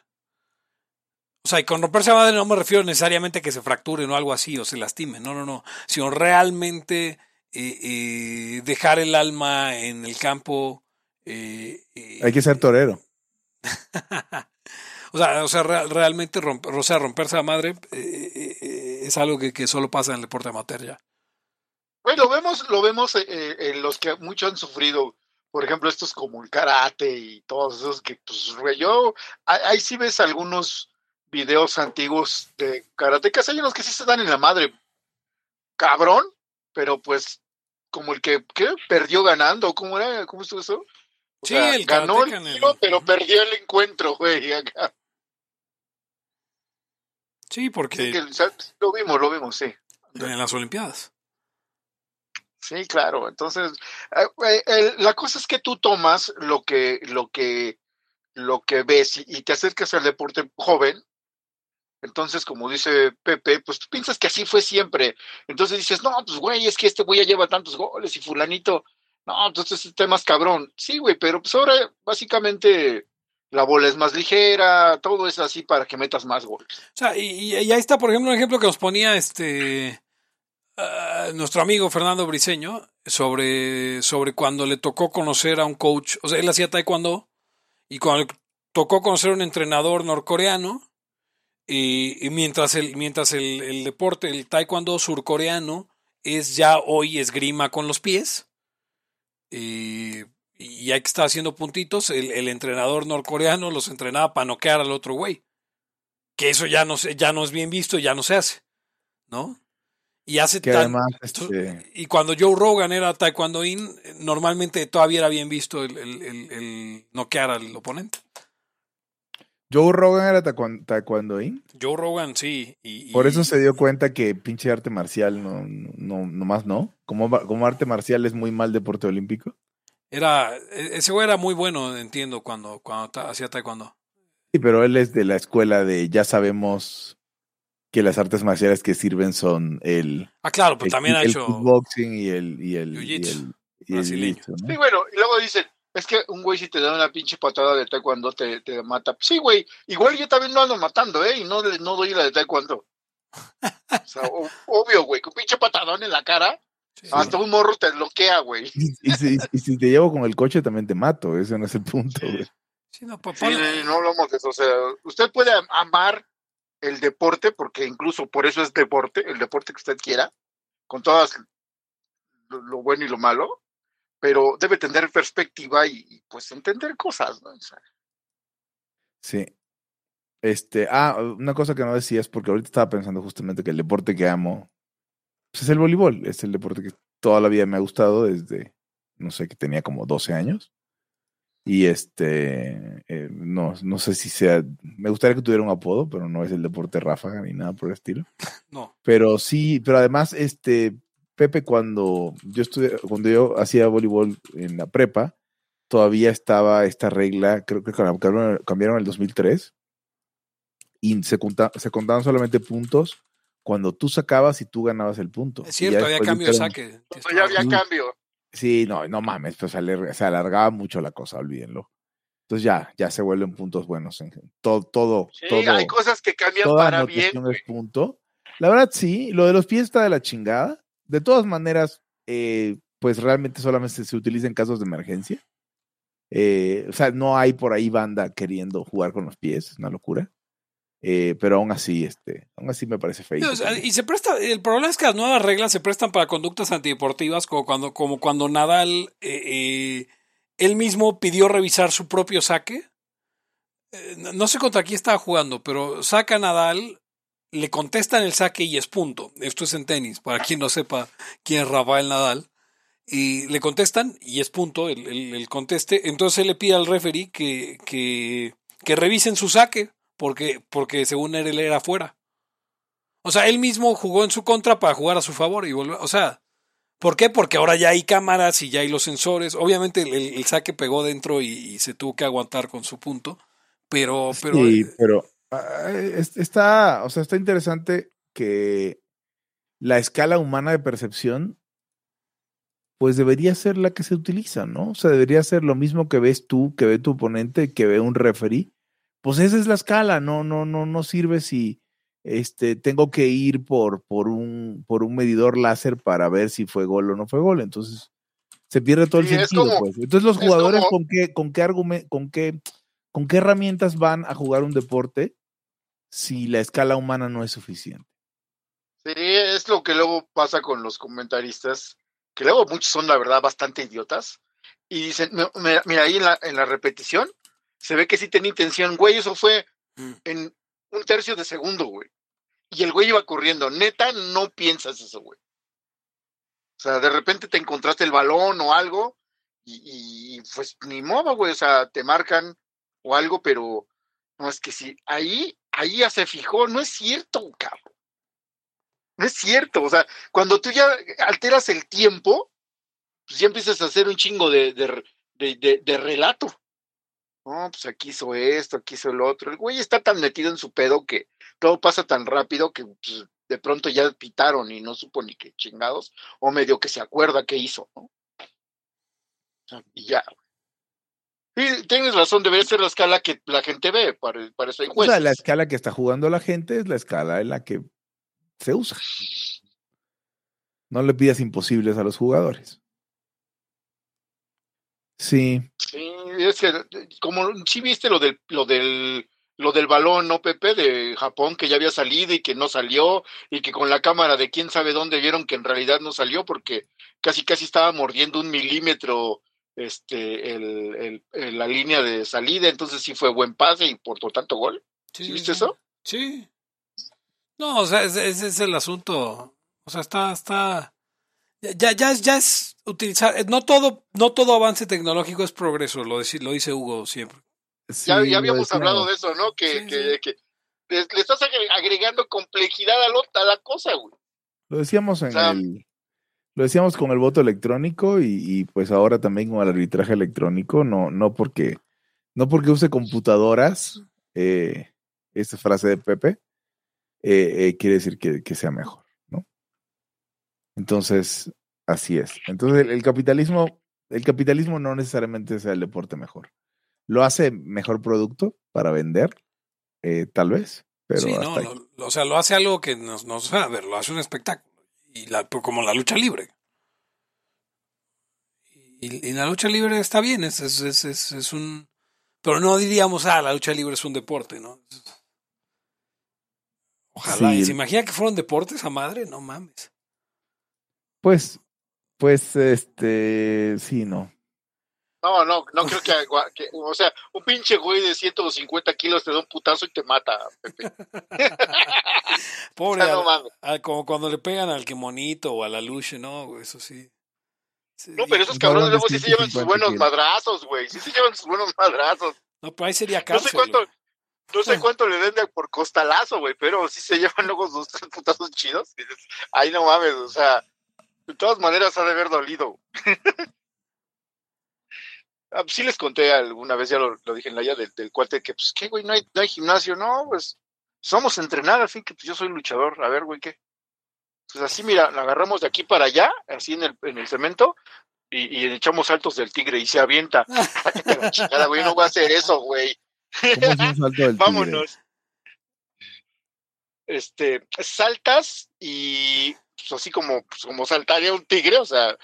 Speaker 1: O sea, y con romperse la madre no me refiero necesariamente a que se fracturen o algo así o se lastimen, no, no, no, sino realmente eh, eh, dejar el alma en el campo. Eh,
Speaker 2: Hay que ser torero. [laughs]
Speaker 1: o sea, o sea re realmente romper, o sea, romperse la madre es algo que, que, solo pasa en el deporte amateur ya.
Speaker 3: Bueno, lo vemos, lo vemos en los que muchos han sufrido por ejemplo, estos como el karate y todos esos que, pues, yo, ahí sí ves algunos videos antiguos de karatecas, hay unos que sí se dan en la madre, cabrón, pero pues como el que ¿qué? perdió ganando, ¿cómo era? ¿Cómo estuvo eso?
Speaker 1: O sí, sea, el
Speaker 3: ganó el tiro, el... pero perdió el encuentro, güey, [laughs] acá.
Speaker 1: Sí, porque
Speaker 3: que, lo vimos, lo vimos, sí.
Speaker 1: En las Olimpiadas.
Speaker 3: Sí, claro. Entonces, eh, eh, la cosa es que tú tomas lo que, lo que, lo que ves y, y te acercas al deporte joven, Entonces, como dice Pepe, pues tú piensas que así fue siempre. Entonces dices, no, pues güey, es que este güey ya lleva tantos goles y fulanito, no, entonces este más cabrón. Sí, güey, pero pues ahora básicamente la bola es más ligera, todo es así para que metas más goles.
Speaker 1: O sea, y, ahí está, por ejemplo, un ejemplo que nos ponía este uh, nuestro amigo Fernando Briseño sobre, sobre cuando le tocó conocer a un coach, o sea, él hacía taekwondo y cuando le tocó conocer a un entrenador norcoreano y, y mientras, el, mientras el, el, deporte, el taekwondo surcoreano es ya hoy esgrima con los pies y, y hay que estar haciendo puntitos, el, el entrenador norcoreano los entrenaba para noquear al otro güey. Que eso ya no, ya no es bien visto, ya no se hace, ¿no? Y hace
Speaker 2: que
Speaker 1: tan,
Speaker 2: además, este...
Speaker 1: Y cuando Joe Rogan era taekwondoín, normalmente todavía era bien visto el, el, el, el noquear al oponente.
Speaker 2: Joe Rogan era taekwondoín.
Speaker 1: Joe Rogan, sí. Y, y,
Speaker 2: Por eso se dio cuenta que pinche arte marcial no, no, no más no. Como, como arte marcial es muy mal deporte olímpico.
Speaker 1: Era, ese güey era muy bueno, entiendo, cuando, cuando hacía taekwondo.
Speaker 2: Sí, pero él es de la escuela de ya sabemos que las artes marciales que sirven son el.
Speaker 1: Ah, claro, pues
Speaker 2: el,
Speaker 1: también ha
Speaker 2: el
Speaker 1: hecho.
Speaker 2: boxing y el. Y el, y el, y el
Speaker 1: brasileño.
Speaker 2: jiu-jitsu, ¿no?
Speaker 3: Sí, bueno, y luego dicen, es que un güey si te da una pinche patada de taekwondo te, te mata. Sí, güey, igual yo también no ando matando, ¿eh? Y no, no doy la de taekwondo. O sea, o- obvio, güey, con pinche patadón en la cara,
Speaker 1: Sí.
Speaker 3: hasta un morro te bloquea, güey.
Speaker 2: Y, y si, y si te llevo con el coche también te mato, ese no es el punto. güey.
Speaker 1: Sí, no, pa-
Speaker 3: Sí, no hablamos de eso. O sea, usted puede am- amar el deporte, porque incluso por eso es deporte, el deporte que usted quiera, con todas lo, lo bueno y lo malo, pero debe tener perspectiva y, y, pues entender cosas, ¿no? O sea,
Speaker 2: Sí. Este, ah, una cosa que no decías, porque ahorita estaba pensando justamente que el deporte que amo pues es el voleibol. Es el deporte que toda la vida me ha gustado desde, no sé, que tenía como 12 años. Y este, eh, no, no sé si sea, me gustaría que tuviera un apodo, pero no es el deporte ráfaga ni nada por el estilo. [laughs]
Speaker 1: no.
Speaker 2: Pero sí, pero además, este, Pepe, cuando yo estudié, cuando yo hacía voleibol en la prepa, todavía estaba esta regla, creo que cambiaron, cambiaron en el 2003, y se, conta, se contaban solamente puntos cuando tú sacabas y tú ganabas el punto.
Speaker 1: Es cierto, había cambio de saque.
Speaker 3: ya había
Speaker 2: Sí.
Speaker 3: cambio.
Speaker 2: Sí, no, no mames, pues se, alar- se alargaba mucho la cosa, olvídenlo. Entonces ya, ya se vuelven puntos buenos. En, todo, todo,
Speaker 3: Sí,
Speaker 2: todo.
Speaker 3: hay cosas que cambian
Speaker 2: toda
Speaker 3: para bien.
Speaker 2: punto. La verdad, sí, lo de los pies está de la chingada. De todas maneras, eh, pues realmente solamente se utiliza en casos de emergencia. Eh, o sea, no hay por ahí banda queriendo jugar con los pies, es una locura. Eh, pero aún así, este, aún así me parece feo.
Speaker 1: Y se presta, el problema es que las nuevas reglas se prestan para conductas antideportivas, como cuando, como cuando Nadal él mismo pidió revisar su propio saque. No- sé contra quién estaba jugando, pero saca Nadal, le contestan el saque y es punto. Esto es en tenis, para quien no sepa quién es Rafael Nadal. Y le contestan y es punto el, el- conteste. Entonces él le pide al referee que, que, que revisen su saque, porque, porque según él, él era fuera. O sea, él mismo jugó en su contra para jugar a su favor y volver. O sea, ¿por qué? Porque ahora ya hay cámaras y ya hay los sensores. Obviamente el, saque pegó dentro y, se tuvo que aguantar con su punto. Pero, pero
Speaker 2: sí, pero está, o sea, está interesante que la escala humana de percepción, pues debería ser la que se utiliza, ¿no? O sea, debería ser lo mismo que ves tú, que ve tu oponente, que ve un referee. Pues esa es la escala, no, no, no, no sirve si este tengo que ir por, por un, por un medidor láser para ver si fue gol o no fue gol. Entonces, se pierde todo el
Speaker 3: Sí,
Speaker 2: sentido,
Speaker 3: como-
Speaker 2: pues. Entonces los
Speaker 3: es
Speaker 2: jugadores
Speaker 3: como-
Speaker 2: con qué, con qué argumento, con qué, con qué herramientas van a jugar un deporte si la escala humana no es suficiente.
Speaker 3: Sí, es lo que luego pasa con los comentaristas, que luego muchos son, la verdad, bastante idiotas. Y dicen, "No, mira, mira, ahí en la, en la repetición, se ve que sí tenía intención, güey, eso fue
Speaker 1: Mm.
Speaker 3: en un tercio de segundo, güey. Y el güey iba corriendo. Neta, no piensas eso, güey. O sea, de repente te encontraste el balón o algo y, y, pues ni modo, güey. O sea, te marcan o algo, pero no es que sí. Ahí, ahí ya se fijó. No es cierto, cabrón. No es cierto. O sea, cuando tú ya alteras el tiempo, pues ya empiezas a hacer un chingo de, de, de, relato. no, pues aquí hizo esto, aquí hizo el otro. El güey está tan metido en su pedo que todo pasa tan rápido que pues, de pronto ya pitaron y no supo ni qué chingados, o medio que se acuerda qué hizo, ¿no? Y ya. Sí, tienes razón, debería ser la escala que la gente ve, para, para eso hay
Speaker 2: O sea, la escala que está jugando la gente es la escala en la que se usa. No le pidas imposibles a los jugadores. Sí,
Speaker 3: Sí, es que como sí viste lo del lo del lo del balón, ¿no, Pepe? De Japón que ya había salido y que no salió y que con la cámara de quién sabe dónde vieron que en realidad no salió porque casi casi estaba mordiendo un milímetro este el, el- el- la línea de salida, entonces sí fue buen pase y por lo tanto gol. ¿Sí viste eso?
Speaker 1: Sí. No, o sea, ese, ese es el asunto. O sea, está, está. Ya, ya, es- ya es utilizar. No todo, no todo avance tecnológico es progreso, lo, dice- lo dice Hugo siempre.
Speaker 2: sí,
Speaker 3: ya, ya habíamos hablado de eso, ¿no? Que,
Speaker 1: Sí,
Speaker 3: que,
Speaker 1: sí.
Speaker 3: que le, le estás agre- agregando complejidad a, lo- a la cosa, güey.
Speaker 2: Lo decíamos en
Speaker 3: O sea,
Speaker 2: el. Lo decíamos con el voto electrónico y, y, pues ahora también con el arbitraje electrónico, no, no porque, no porque use computadoras, eh, esta frase de Pepe, eh, eh, quiere decir que, que sea mejor, ¿no? Entonces, así es. Entonces, el, el capitalismo, el capitalismo no necesariamente sea el deporte mejor. Lo hace mejor producto para vender, eh, tal vez, pero
Speaker 1: sí,
Speaker 2: hasta
Speaker 1: no, lo- o sea, lo hace algo que nos, nos a ver, lo hace un espectáculo. Y la, como la lucha libre. Y, y la lucha libre está bien, es, es, es, es, un. Pero no diríamos, ah, la lucha libre es un deporte, ¿no? Ojalá.
Speaker 2: Sí.
Speaker 1: ¿Y se imagina que fueron deportes a madre? No mames.
Speaker 2: Pues, pues, este, sí, no.
Speaker 3: No, no, no creo que, o sea, un pinche güey de 150 kilos te da un putazo y te mata, Pepe. [laughs]
Speaker 1: Pobre,
Speaker 3: O sea, no
Speaker 1: al- como cuando le pegan al que monito o a la luche, no, eso sí. Sí.
Speaker 3: No, pero esos cabrones luego sí se llevan sus
Speaker 2: 150
Speaker 3: buenos
Speaker 2: kilos.
Speaker 3: madrazos, güey. Sí se llevan sus buenos madrazos.
Speaker 1: No, pero ahí sería
Speaker 3: No
Speaker 1: cárcel.
Speaker 3: sé cuánto, no sé cuánto le den de por costalazo, güey, pero sí se llevan luego sus tres putazos chidos. Ay, no mames, o sea, de todas maneras ha de haber dolido. [laughs] Ah, pues sí les conté alguna vez, ya lo, lo dije en la ya del, del cuate, que pues, ¿qué, güey? No hay, no hay gimnasio, no, pues, somos entrenar, así que pues yo soy luchador, a ver, güey, ¿qué? Pues así, mira, la agarramos de aquí para allá, así en el, en el cemento, y, y echamos saltos del tigre y se avienta. [laughs] La chingada, güey, no voy a hacer eso, güey.
Speaker 2: ¿Cómo es un [laughs] salto del tigre?
Speaker 3: Vámonos. Este, saltas y pues, así como, pues, como saltaría un tigre, o sea,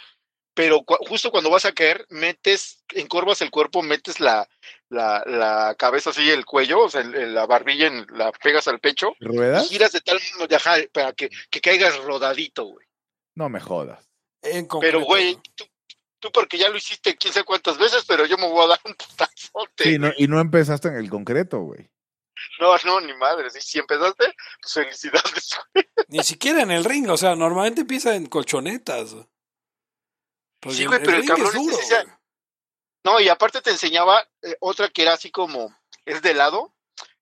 Speaker 3: pero justo cuando vas a caer, metes, encorvas el cuerpo, metes la, la, la cabeza así, el cuello, o sea, el- el- la barbilla, en- la pegas al pecho, y
Speaker 2: ¿Ruedas?
Speaker 3: giras de tal modo de ajá, para que, que caigas rodadito, güey.
Speaker 2: No me jodas.
Speaker 1: En
Speaker 3: Pero, güey, tú, tú porque ya lo hiciste quién sabe cuántas veces, pero yo me voy a dar un putazote.
Speaker 2: Sí, no, y no empezaste en el concreto, güey.
Speaker 3: No, no, ni madre. Si, si empezaste, pues felicidades.
Speaker 1: Ni siquiera en el ring, o sea, normalmente empieza en colchonetas. Porque
Speaker 3: Sí, güey,
Speaker 1: el
Speaker 3: pero el
Speaker 1: ring es
Speaker 3: cabrón
Speaker 1: duro,
Speaker 3: ese. No, y aparte te enseñaba eh, otra que era así como, es de lado.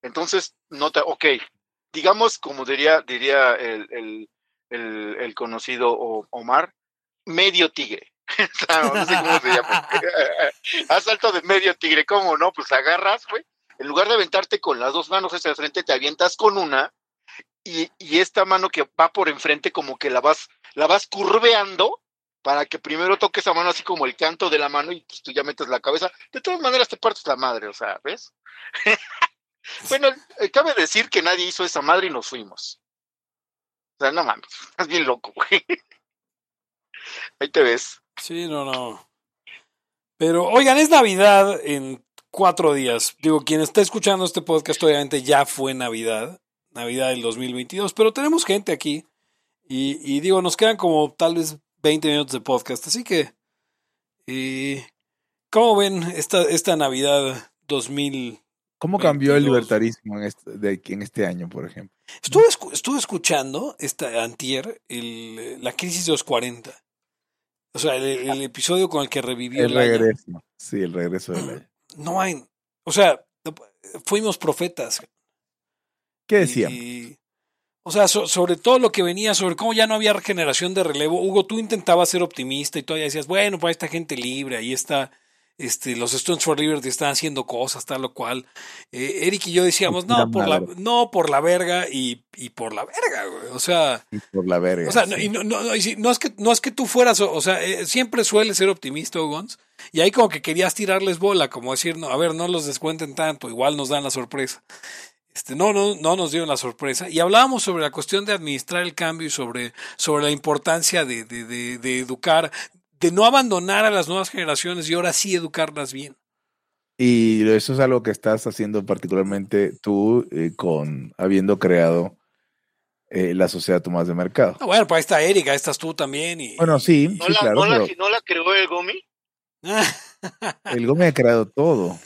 Speaker 3: Entonces, nota, ok, digamos, como diría, diría el, el, conocido Omar, medio tigre. [laughs] O sea, no sé cómo se llama. [laughs] Haz salto de medio tigre, ¿cómo no? Pues agarras, güey. En lugar de aventarte con las dos manos hacia el frente, te avientas con una y, y esta mano que va por enfrente como que la vas, la vas curveando para que primero toques esa mano así como el canto de la mano y pues tú ya metes la cabeza. De todas maneras te partes la madre, o sea, ¿ves? [laughs] bueno, eh, cabe decir que nadie hizo esa madre y nos fuimos. O sea, no mames, [laughs] estás bien loco, güey. [laughs] Ahí te ves.
Speaker 1: Sí, no, no. Pero, oigan, es Navidad en cuatro días. Digo, quien está escuchando este podcast, obviamente ya fue Navidad. Navidad del 2022. Pero tenemos gente aquí. Y, y digo, nos quedan como tal vez 20 minutos de podcast. Así que, eh, ¿cómo ven esta, esta Navidad 2000?
Speaker 2: ¿Cómo cambió el
Speaker 1: 22.
Speaker 2: libertarismo en este, de- en este año, por ejemplo?
Speaker 1: Estuve, estuve escuchando esta antier, el, la crisis de los 40. O sea, el, el episodio con el que revivió
Speaker 2: El
Speaker 1: el año.
Speaker 2: regreso. Sí, el regreso del año. [clears throat]
Speaker 1: No hay. O sea, fuimos profetas.
Speaker 2: ¿Qué decían?
Speaker 1: Y- o sea, so- sobre todo lo que venía, sobre cómo ya no había regeneración de relevo. Hugo, tú intentabas ser optimista y todavía decías, bueno, pues esta gente libre, ahí está este, los Stones for Liberty están haciendo cosas, tal o cual. Eh, Eric y yo decíamos, no, por la, no, por la verga y, y por la verga, güey. O sea.
Speaker 2: Y por la verga.
Speaker 1: O sea, no, y no, no, no, es que, no es que tú fueras, o sea, eh, siempre suele ser optimista, Gons. Y ahí como que querías tirarles bola, como decir, no, a ver, no los descuenten tanto, igual nos dan la sorpresa. Este, no, no, no nos dieron la sorpresa. Y hablábamos sobre la cuestión de administrar el cambio y sobre, sobre la importancia de, de, de, de educar, de no abandonar a las nuevas generaciones y ahora sí educarlas bien.
Speaker 2: Y eso es algo que estás haciendo particularmente tú eh, con habiendo creado eh, la sociedad Tomás de Mercado.
Speaker 1: No, bueno, pues ahí está Erika, estás tú también. Y,
Speaker 2: bueno, sí,
Speaker 3: ¿No,
Speaker 2: sí
Speaker 3: la,
Speaker 2: claro.
Speaker 3: ¿no, la,
Speaker 2: pero
Speaker 3: ¿No la creó el Gomi? [laughs]
Speaker 2: el Gómez ha creado todo.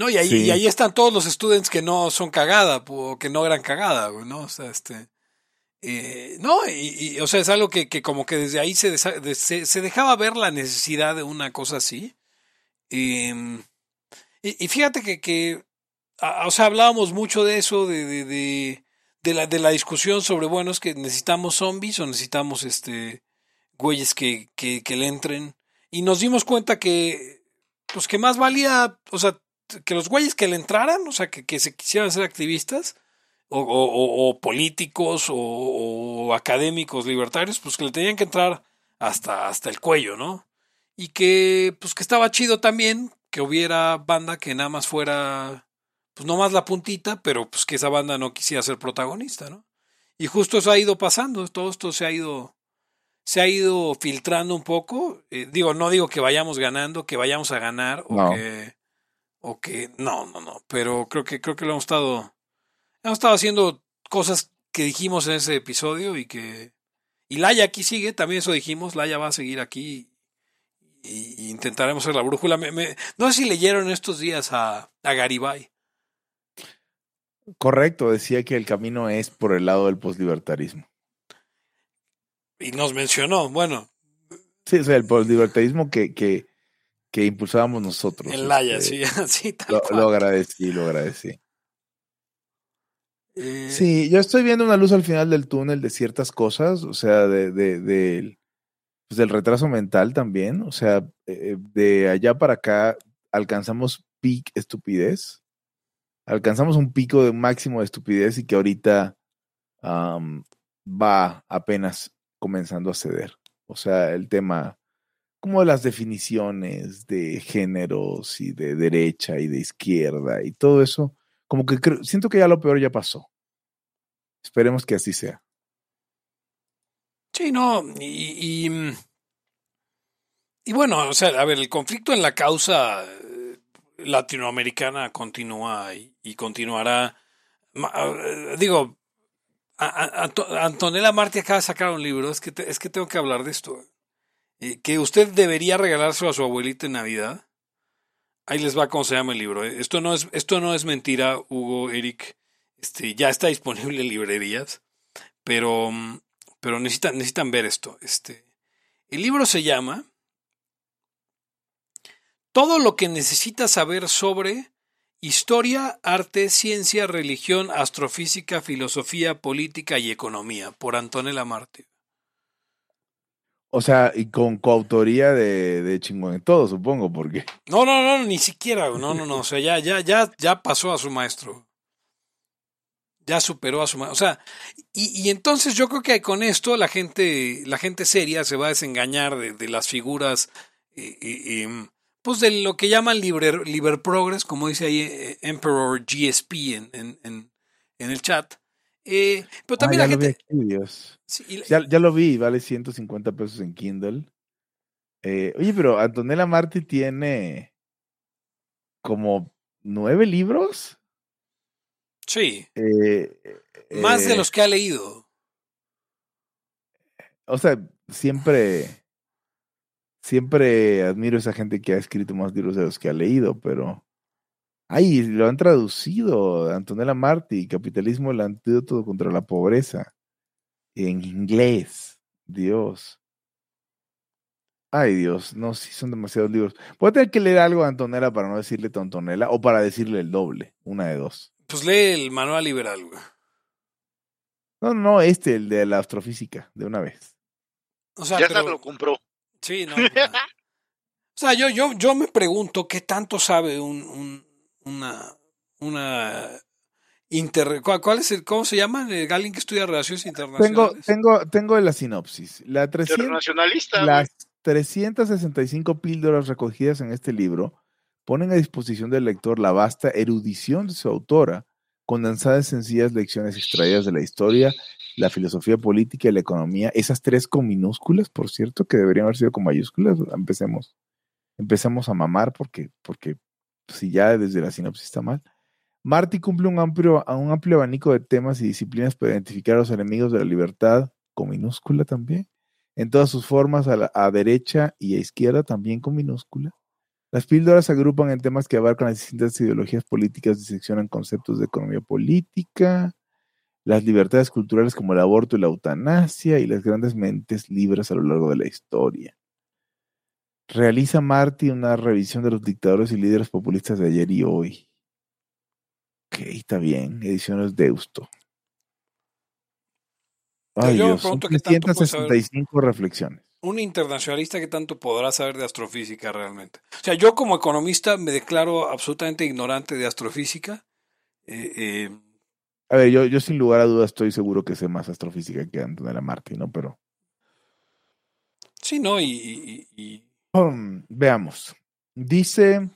Speaker 1: No, y ahí,
Speaker 2: Sí.
Speaker 1: y ahí están todos los students que no son cagada, o que no eran cagada, güey, ¿no? O sea, este. eh, no, y, y, o sea, es algo que, que como que desde ahí se, de- se, se dejaba ver la necesidad de una cosa así. Eh, y, y fíjate que, que a- o sea, hablábamos mucho de eso, de, de, de, de la, de la discusión sobre, bueno, es que necesitamos zombies o necesitamos este güeyes que, que, que le entren. Y nos dimos cuenta que, pues que más valía, o sea, que los güeyes que le entraran, o sea, que, que se quisieran ser activistas, o, o- o- o políticos, o, o académicos libertarios, pues que le tenían que entrar hasta, hasta el cuello, ¿no? Y que, pues que estaba chido también que hubiera banda que nada más fuera, pues no más la puntita, pero pues que esa banda no quisiera ser protagonista, ¿no? Y justo eso ha ido pasando, todo esto se ha ido, se ha ido filtrando un poco. Eh, digo, no digo que vayamos ganando, que vayamos a ganar, o
Speaker 2: No.
Speaker 1: que, o que, no, no, no, pero creo que, creo que lo hemos estado, hemos estado haciendo cosas que dijimos en ese episodio y que, y Laia aquí sigue, también eso dijimos, Laia va a seguir aquí y, y intentaremos ser la brújula. Me- me- no sé si leyeron estos días a, a Garibay.
Speaker 2: Correcto, decía que el camino es por el lado del poslibertarismo.
Speaker 1: Y nos mencionó, bueno,
Speaker 2: Sí, o sea, el poslibertarismo que, que, que impulsábamos nosotros.
Speaker 1: en Laia,
Speaker 2: este,
Speaker 1: sí, [laughs] sí, tal
Speaker 2: Lo,
Speaker 1: cual.
Speaker 2: lo agradecí, lo agradecí.
Speaker 1: Eh,
Speaker 2: Sí, yo estoy viendo una luz al final del túnel de ciertas cosas, o sea, de, pues del retraso mental también, o sea, eh, de allá para acá alcanzamos peak estupidez, alcanzamos un pico de máximo de estupidez y que ahorita va apenas comenzando a ceder. O sea, el tema como las definiciones de géneros y de derecha y de izquierda y todo eso, como que creo- siento que ya lo peor ya pasó. Esperemos que así sea.
Speaker 1: Sí, no, y, y, mm, bueno, o sea, a ver, el conflicto en la causa eh, latinoamericana continúa y, continuará. Eh, Digo, Antonella Marti acaba de sacar un libro, es que, te- es que tengo que hablar de esto. Eh, que usted debería regalárselo a su abuelita en Navidad. Ahí les va cómo se llama el libro. eh. Esto no es, esto no es mentira, Hugo, Eric. Este, ya está disponible en librerías, pero, pero necesitan, necesitan ver esto. Este, el libro se llama Todo lo que necesitas saber sobre historia, arte, ciencia, religión, astrofísica, filosofía, política y economía, por Antonella Marti.
Speaker 2: O sea, y con coautoría de, de chingón en todo, supongo, porque [laughs]
Speaker 1: No, no, no, ni siquiera, no, no, no, o sea, ya, ya, ya, ya pasó a su maestro. Ya superó a su maestro. O sea, y, y entonces yo creo que con esto la gente, la gente seria se va a desengañar de, de las figuras, eh, eh, eh, pues de lo que llaman liber, liber progress, como dice ahí eh, Emperor GSP en, en, en el chat. Eh, pero también
Speaker 2: Ah,
Speaker 1: la
Speaker 2: lo vi
Speaker 1: gente. sí, y la-
Speaker 2: Ya, ya lo vi, vale 150 pesos en Kindle. Eh, oye, pero Antonella Marti tiene como nueve libros.
Speaker 1: sí,
Speaker 2: Eh,
Speaker 1: más de los que ha leído.
Speaker 2: O sea, siempre, siempre admiro a esa gente que ha escrito más libros de los que ha leído, pero... Ay, lo han traducido, Antonella Marti, Capitalismo, el antídoto contra la pobreza, en inglés, Dios. Ay, Dios, no, sí son demasiados libros. Voy a tener que leer algo a Antonella para no decirle tontonela o para decirle el doble, una de dos.
Speaker 1: Pues lee el manual liberal, güey.
Speaker 2: No, no, no, este, el de la astrofísica, de una vez.
Speaker 1: O sea,
Speaker 3: ya
Speaker 1: pero-
Speaker 3: se lo compró.
Speaker 1: Sí, no. [laughs] O sea, yo, yo, yo me pregunto qué tanto sabe un, un una, una inter, ¿cuál, es el, cómo se llama? El alguien que estudia relaciones internacionales.
Speaker 2: Tengo, tengo, tengo la sinopsis. La 300,
Speaker 3: Internacionalista.
Speaker 2: las 365 píldoras recogidas en este libro ponen a disposición del lector la vasta erudición de su autora, condensada en sencillas lecciones extraídas de la historia, la filosofía política y la economía. Esas tres con minúsculas, por cierto, que deberían haber sido con mayúsculas. Empecemos, empecemos a mamar porque, porque si ya desde la sinopsis está mal. Marty cumple un amplio, un amplio abanico de temas y disciplinas para identificar a los enemigos de la libertad, con minúscula también, en todas sus formas, a, a derecha y a izquierda también con minúscula. Las píldoras se agrupan en temas que abarcan las distintas ideologías políticas, diseccionan conceptos de economía política, las libertades culturales como el aborto y la eutanasia y las grandes mentes libres a lo largo de la historia. Realiza Marty una revisión de los dictadores y líderes populistas de ayer y hoy. Ok, está bien. Ediciones Deusto. Ay,
Speaker 1: yo
Speaker 2: Dios, son
Speaker 1: pregunto qué tanto puede
Speaker 2: 365 reflexiones.
Speaker 1: Un internacionalista que tanto podrá saber de astrofísica realmente. O sea, yo como economista me declaro absolutamente ignorante de astrofísica. Eh, eh,
Speaker 2: A ver, yo, yo sin lugar a dudas estoy seguro que sé más astrofísica que Antonella Marty, ¿no? Pero
Speaker 1: sí, ¿no? Y, y- y-
Speaker 2: veamos. Dice,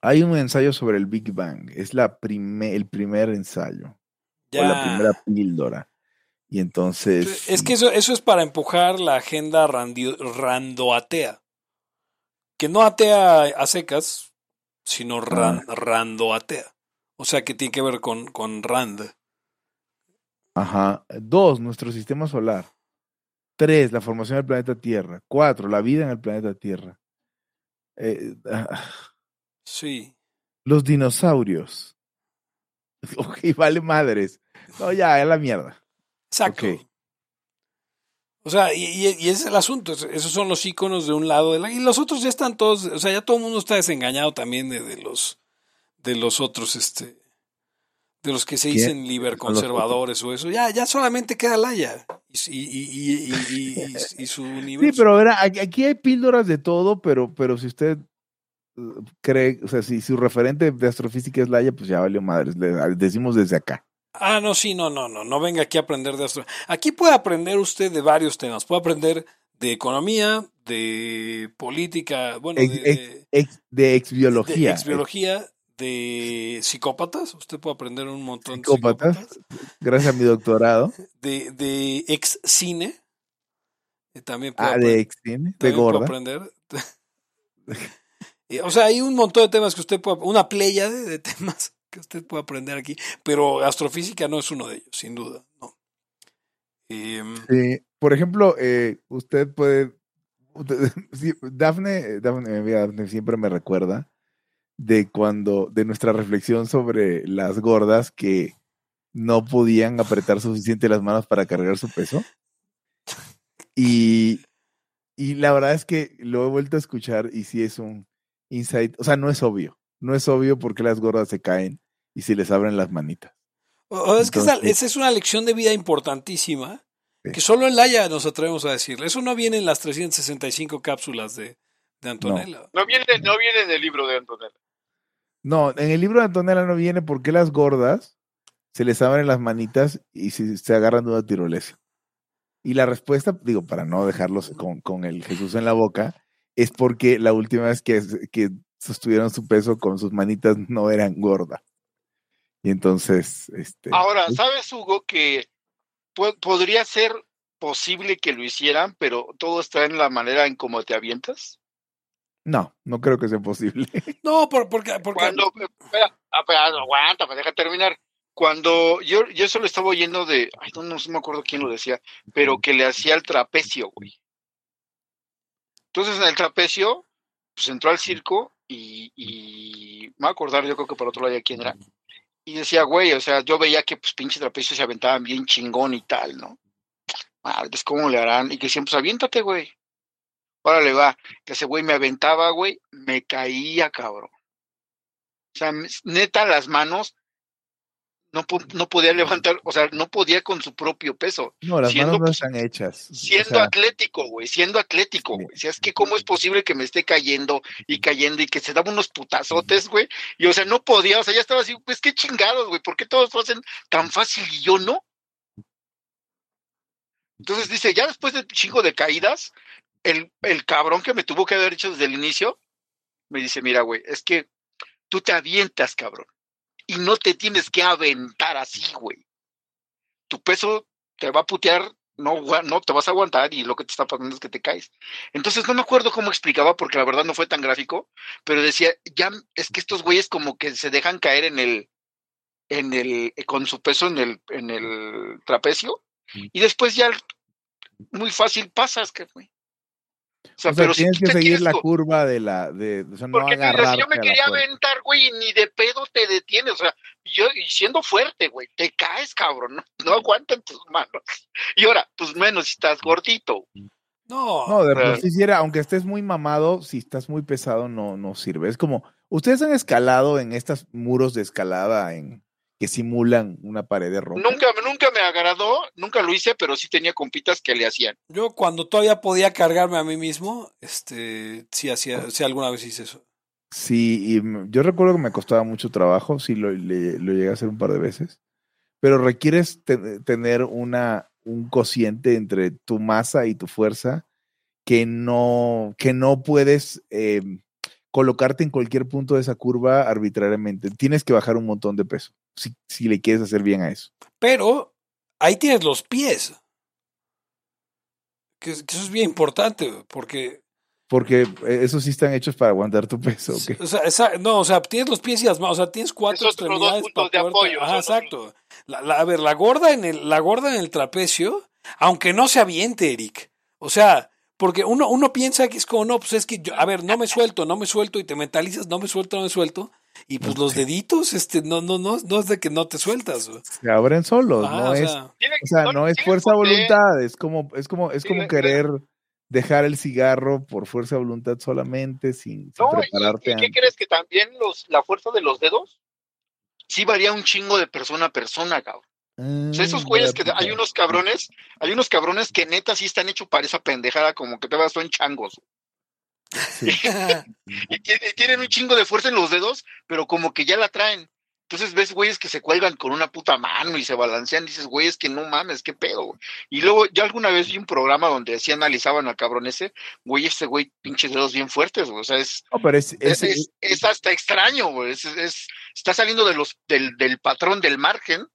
Speaker 2: hay un ensayo sobre el Big Bang. Es la prime- el primer ensayo.
Speaker 1: ya.
Speaker 2: O la primera píldora. Y entonces...
Speaker 1: Es que eso, eso es para empujar la agenda randi- randoatea. Que no atea a secas, sino ran- randoatea. O sea que tiene que ver con, con Rand.
Speaker 2: Ajá. Dos, nuestro sistema solar. Tres, la formación del planeta Tierra. Cuatro, la vida en el planeta Tierra. Eh, ah,
Speaker 1: Sí.
Speaker 2: los dinosaurios. [laughs] Ok, vale madres. No, ya, es la mierda.
Speaker 1: Exacto. O sea, y, y- y ese es el asunto. es- Esos son los iconos de un lado de la. Y los otros ya están todos. O sea, ya todo el mundo está desengañado también de, de los de los otros, este. De los que se dicen liberconservadores o eso. Ya, ya solamente queda Laya. Y, su [laughs]
Speaker 2: Sí,
Speaker 1: universo.
Speaker 2: pero verá, aquí hay píldoras de todo, pero, pero si usted eh, cree, o sea, si su referente de astrofísica es Laia, pues ya valió madres. Le decimos desde acá.
Speaker 1: Ah, no, sí, no, no, no. No venga aquí a aprender de astro. Aquí puede aprender usted de varios temas. Puede aprender de economía, de política, bueno,
Speaker 2: Ex-
Speaker 1: de,
Speaker 2: ex-
Speaker 1: de-
Speaker 2: Ex- de exbiología.
Speaker 1: de exbiología, de psicópatas. Usted puede aprender un montón de
Speaker 2: Psicópatas.
Speaker 1: psicópatas.
Speaker 2: Gracias a mi doctorado. [laughs]
Speaker 1: De, de ex cine. eh, También puede,
Speaker 2: Ah,
Speaker 1: aprender,
Speaker 2: de extime, de
Speaker 1: también puede
Speaker 2: gorda.
Speaker 1: aprender. [laughs] O sea, hay un montón de temas que usted puede, una playa de, de temas que usted puede aprender aquí, pero astrofísica no es uno de ellos, sin duda. No. Em,
Speaker 2: Sí, por ejemplo, eh, usted puede. usted- [laughs] sí, Dafne, Dafne, mira, Dafne siempre me recuerda de cuando, de nuestra reflexión sobre las gordas que no podían apretar suficiente las manos para cargar su peso. Y, y la verdad es que lo he vuelto a escuchar y sí es un insight, o sea, no es obvio, no es obvio por qué las gordas se caen y si les abren las manitas.
Speaker 1: o- o es que esa, es una lección de vida importantísima
Speaker 2: Sí.
Speaker 1: que solo en Laia nos atrevemos a decirle. Eso no viene en las 365 cápsulas de, de Antonella.
Speaker 3: No viene, no viene en el libro de Antonella.
Speaker 2: No, en el libro de Antonella no viene por qué las gordas se les abren las manitas y se, se agarran de una tirolesa. Y la respuesta, digo, para no dejarlos con, con el Jesús en la boca, es porque la última vez que, que sostuvieron su peso con sus manitas no eran gordas. Y entonces, este.
Speaker 3: Ahora,
Speaker 2: pues,
Speaker 3: ¿sabes, Hugo, que po- podría ser posible que lo hicieran, pero todo está en la manera en cómo te avientas?
Speaker 2: No, no creo que sea posible. [laughs]
Speaker 1: No, por- porque, porque
Speaker 3: Cuando, espera, ah, espera, aguanta, me deja terminar. Cuando yo, yo solo estaba oyendo de, ay, no, no me acuerdo quién lo decía, pero que le hacía el trapecio, güey. Entonces en el trapecio, pues entró al circo y, y me voy a acordar, yo creo que por otro lado ya quién era. Y decía, güey, o sea, yo veía que pues pinche trapecio se aventaban bien chingón y tal, ¿no? Madres, ¿cómo le harán? Y que decían, pues aviéntate, güey. Órale, va. Que ese güey me aventaba, güey, me caía, cabrón. O sea, neta, las manos no, no podía levantar, o sea, no podía con su propio peso.
Speaker 2: No, las
Speaker 3: siendo,
Speaker 2: manos no están hechas.
Speaker 3: Siendo
Speaker 2: O sea,
Speaker 3: atlético, güey, siendo atlético, güey. O sea, es que cómo es posible que me esté cayendo y cayendo y que se daba unos putazotes, güey. Y o sea, no podía, o sea, ya estaba así, pues qué chingados, güey, ¿por qué todos lo hacen tan fácil y yo no? Entonces dice, ya después de chingo de caídas, el, el cabrón que me tuvo que haber hecho desde el inicio, me dice, mira, güey, es que tú te avientas, cabrón. Y no te tienes que aventar así, güey. Tu peso te va a putear, no, no te vas a aguantar y lo que te está pasando es que te caes. Entonces no me acuerdo cómo explicaba porque la verdad no fue tan gráfico, pero decía, ya es que estos güeyes como que se dejan caer en el, en el, con su peso en el, en el trapecio y después ya muy fácil pasas, que güey. O sea,
Speaker 2: o sea,
Speaker 3: pero si
Speaker 2: tienes
Speaker 3: tú
Speaker 2: que seguir la curva de la, de, o sea, no
Speaker 3: porque si yo me quería aventar, güey, y ni de pedo te detienes. O sea, yo y siendo fuerte, güey, te caes, cabrón. No, no aguantan tus manos. Y ahora, pues menos si estás gordito.
Speaker 1: No,
Speaker 2: No, de sí, sí era, aunque estés muy mamado, si estás muy pesado, no, no sirve. Es como, ustedes han escalado en estos muros de escalada en que simulan una pared de roca.
Speaker 3: Nunca, nunca me agradó, nunca lo hice, pero sí tenía compitas que le hacían.
Speaker 1: yo cuando todavía podía cargarme a mí mismo, este, sí hacía, sí alguna vez hice eso.
Speaker 2: Sí, y yo recuerdo que me costaba mucho trabajo, sí lo, le- lo llegué a hacer un par de veces, pero requieres te- tener una, un cociente entre tu masa y tu fuerza que no, que no puedes eh, colocarte en cualquier punto de esa curva arbitrariamente. Tienes que bajar un montón de peso si, si le quieres hacer bien a eso.
Speaker 1: Pero ahí tienes los pies. Que, que eso es bien importante, porque,
Speaker 2: Porque eh, esos sí están hechos para aguantar tu peso.
Speaker 1: o sea, esa- no, o sea, tienes los pies y las manos, o sea, tienes cuatro
Speaker 3: Esos
Speaker 1: extremidades para
Speaker 3: de apoyo,
Speaker 1: Ajá, exacto. La, la- a ver, la gorda en el, la gorda en el trapecio, aunque no se aviente, Eric. O sea, porque uno, uno piensa que es como, no, pues es que yo, a ver, no me suelto, no me suelto, y te mentalizas, no me suelto, no me suelto. Y pues los deditos, este, no, no, no, no es de que no te sueltas. güey.
Speaker 2: Se abren solos, no
Speaker 1: o
Speaker 2: es,
Speaker 1: sea,
Speaker 3: Tiene-
Speaker 2: o sea, no es fuerza voluntad, es como, es como, es como querer dejar el cigarro por fuerza de voluntad solamente, sin, sin
Speaker 3: No, y-
Speaker 2: prepararte
Speaker 3: ¿y, qué
Speaker 2: antes.
Speaker 3: crees que también los, la fuerza de los dedos sí varía un chingo de persona a persona, cabrón. O sea, esos
Speaker 2: Mm,
Speaker 3: güeyes que hay unos cabrones, hay unos cabrones que neta sí están hechos para esa pendejada, como que te vas son changos.
Speaker 2: Sí. [laughs]
Speaker 3: Y, ti- y tienen un chingo de fuerza en los dedos, pero como que ya la traen. Entonces ves güeyes que se cuelgan con una puta mano y se balancean, dices, güeyes que no mames, qué pedo, güey. Y luego, ya alguna vez vi un programa donde así analizaban al cabrón ese, güey, este güey, pinches dedos bien fuertes, güey. O sea, es,
Speaker 2: No, pero es,
Speaker 3: es,
Speaker 2: es-
Speaker 3: es- es hasta extraño, güey. Es, es- está saliendo de los, del, del patrón del margen,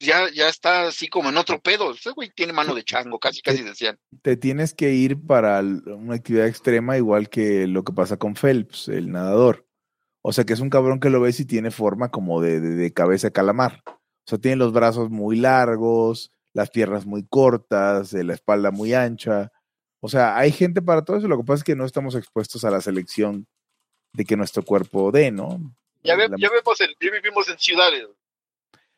Speaker 3: ya, ya está así como en otro pedo. Ese güey tiene mano de chango, casi, casi decían.
Speaker 2: te tienes que ir para una actividad extrema, igual que lo que pasa con Phelps, el nadador. O sea, que es un cabrón que lo ves y tiene forma como de, de- de cabeza de calamar. O sea, tiene los brazos muy largos, las piernas muy cortas, eh, la espalda muy ancha. O sea, hay gente para todo eso. Lo que pasa es que no estamos expuestos a la selección de que nuestro cuerpo dé, ¿no?
Speaker 3: Ya, ve-
Speaker 2: La-
Speaker 3: ya vemos, en- ya vivimos en ciudades.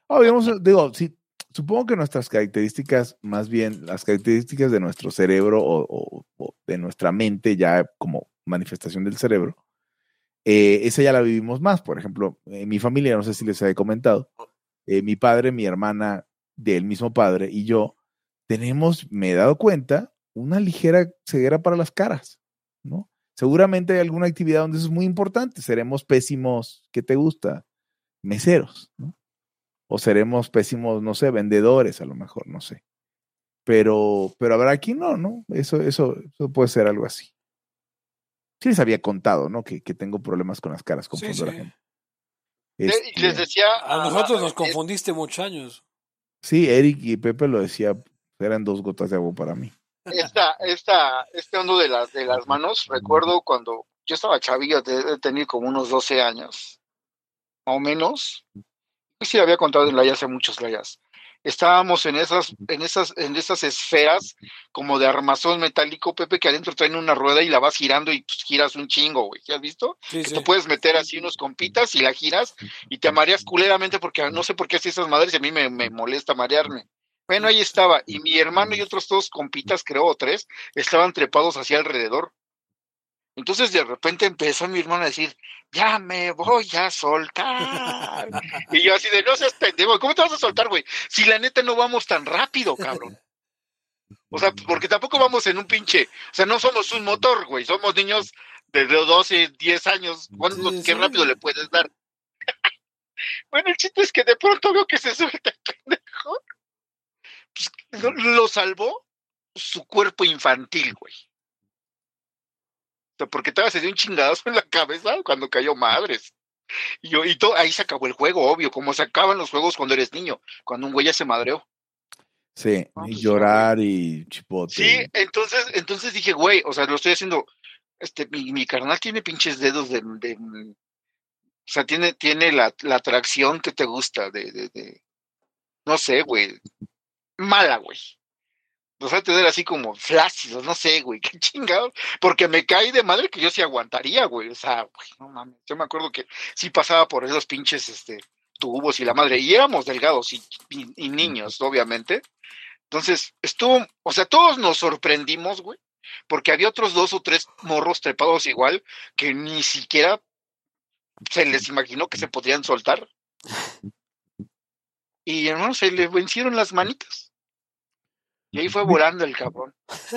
Speaker 2: Oh, digamos, digo, sí, supongo que nuestras características, más bien las características de nuestro cerebro o de nuestra mente, ya como manifestación del cerebro, eh, esa ya la vivimos más. Por ejemplo, en mi familia, no sé si les he comentado, eh, mi padre, mi hermana del mismo padre y yo tenemos, me he dado cuenta, una ligera ceguera para las caras, ¿no? Seguramente hay alguna actividad donde eso es muy importante. Seremos pésimos, ¿qué te gusta? Meseros, ¿no? O seremos pésimos, no sé, vendedores, a lo mejor, no sé. Pero, pero habrá aquí no, ¿no? Eso, eso, eso puede ser algo así. Sí les había contado, ¿no? Que, que tengo problemas con las caras,
Speaker 1: Sí,
Speaker 2: confundo a la
Speaker 1: sí.
Speaker 2: gente.
Speaker 3: Y les
Speaker 2: Este,
Speaker 3: decía.
Speaker 1: A nosotros nos confundiste muchos años.
Speaker 2: sí, Eric y Pepe lo decía, eran dos gotas de agua para mí.
Speaker 3: esta, esta, este hondo de las, de las manos, recuerdo cuando yo estaba chavillo, de, de tener como unos 12 años, más o menos. Sí, había contado en la hace muchos layas. Estábamos en esas, en esas, en esas esferas como de armazón metálico, Pepe, que adentro traen una rueda y la vas girando y pues, giras un chingo, güey. ¿Ya has visto?
Speaker 1: Sí,
Speaker 3: que
Speaker 1: sí.
Speaker 3: te puedes meter así unos compitas y la giras y te mareas culeramente porque no sé por qué hacen esas madres y a mí me, me molesta marearme. Bueno, ahí estaba. Y mi hermano y otros dos compitas, creo, o tres, estaban trepados hacia alrededor. Entonces de repente empezó mi hermano a decir, ya me voy a soltar. [laughs] y yo así de, no seas pendejo, ¿cómo te vas a soltar, güey? Si la neta no vamos tan rápido, cabrón. [laughs] O sea, porque tampoco vamos en un pinche, o sea, no somos un motor, güey, somos niños de 12, 10 años. ¿Cuánto,
Speaker 1: Sí,
Speaker 3: ¿Qué rápido le puedes dar? [laughs] bueno, el chiste es que de pronto veo que se suelta el pendejo. Pues, lo salvó su cuerpo infantil, güey. Sea, porque todavía se dio un chingadazo en la cabeza cuando cayó madres. Y, yo, y todo, ahí se acabó el juego, obvio, como se acaban los juegos cuando eres niño, cuando un güey ya se madreó.
Speaker 2: Sí,
Speaker 3: No,
Speaker 2: y
Speaker 3: pues,
Speaker 2: llorar y chipote.
Speaker 3: Sí, entonces, entonces dije, güey, o sea, lo estoy haciendo. Este, mi, mi carnal tiene pinches dedos de, de- o sea, tiene, tiene la, la atracción que te gusta, de, de, de- no sé, güey, mala, güey. O sea, tener así como flácidos, no sé, güey, [laughs] qué chingados. Porque me caí de madre que yo sí aguantaría, güey. O sea, güey, no mames. Yo me acuerdo que sí pasaba por esos pinches, este, tubos y la madre. Y éramos delgados y, y- y niños, obviamente. Entonces, estuvo, o sea, todos nos sorprendimos, güey, porque había otros dos o tres morros trepados igual que ni siquiera se les imaginó que se podrían soltar. [laughs] Y hermano, se le vencieron las manitas. Y ahí fue volando el cabrón.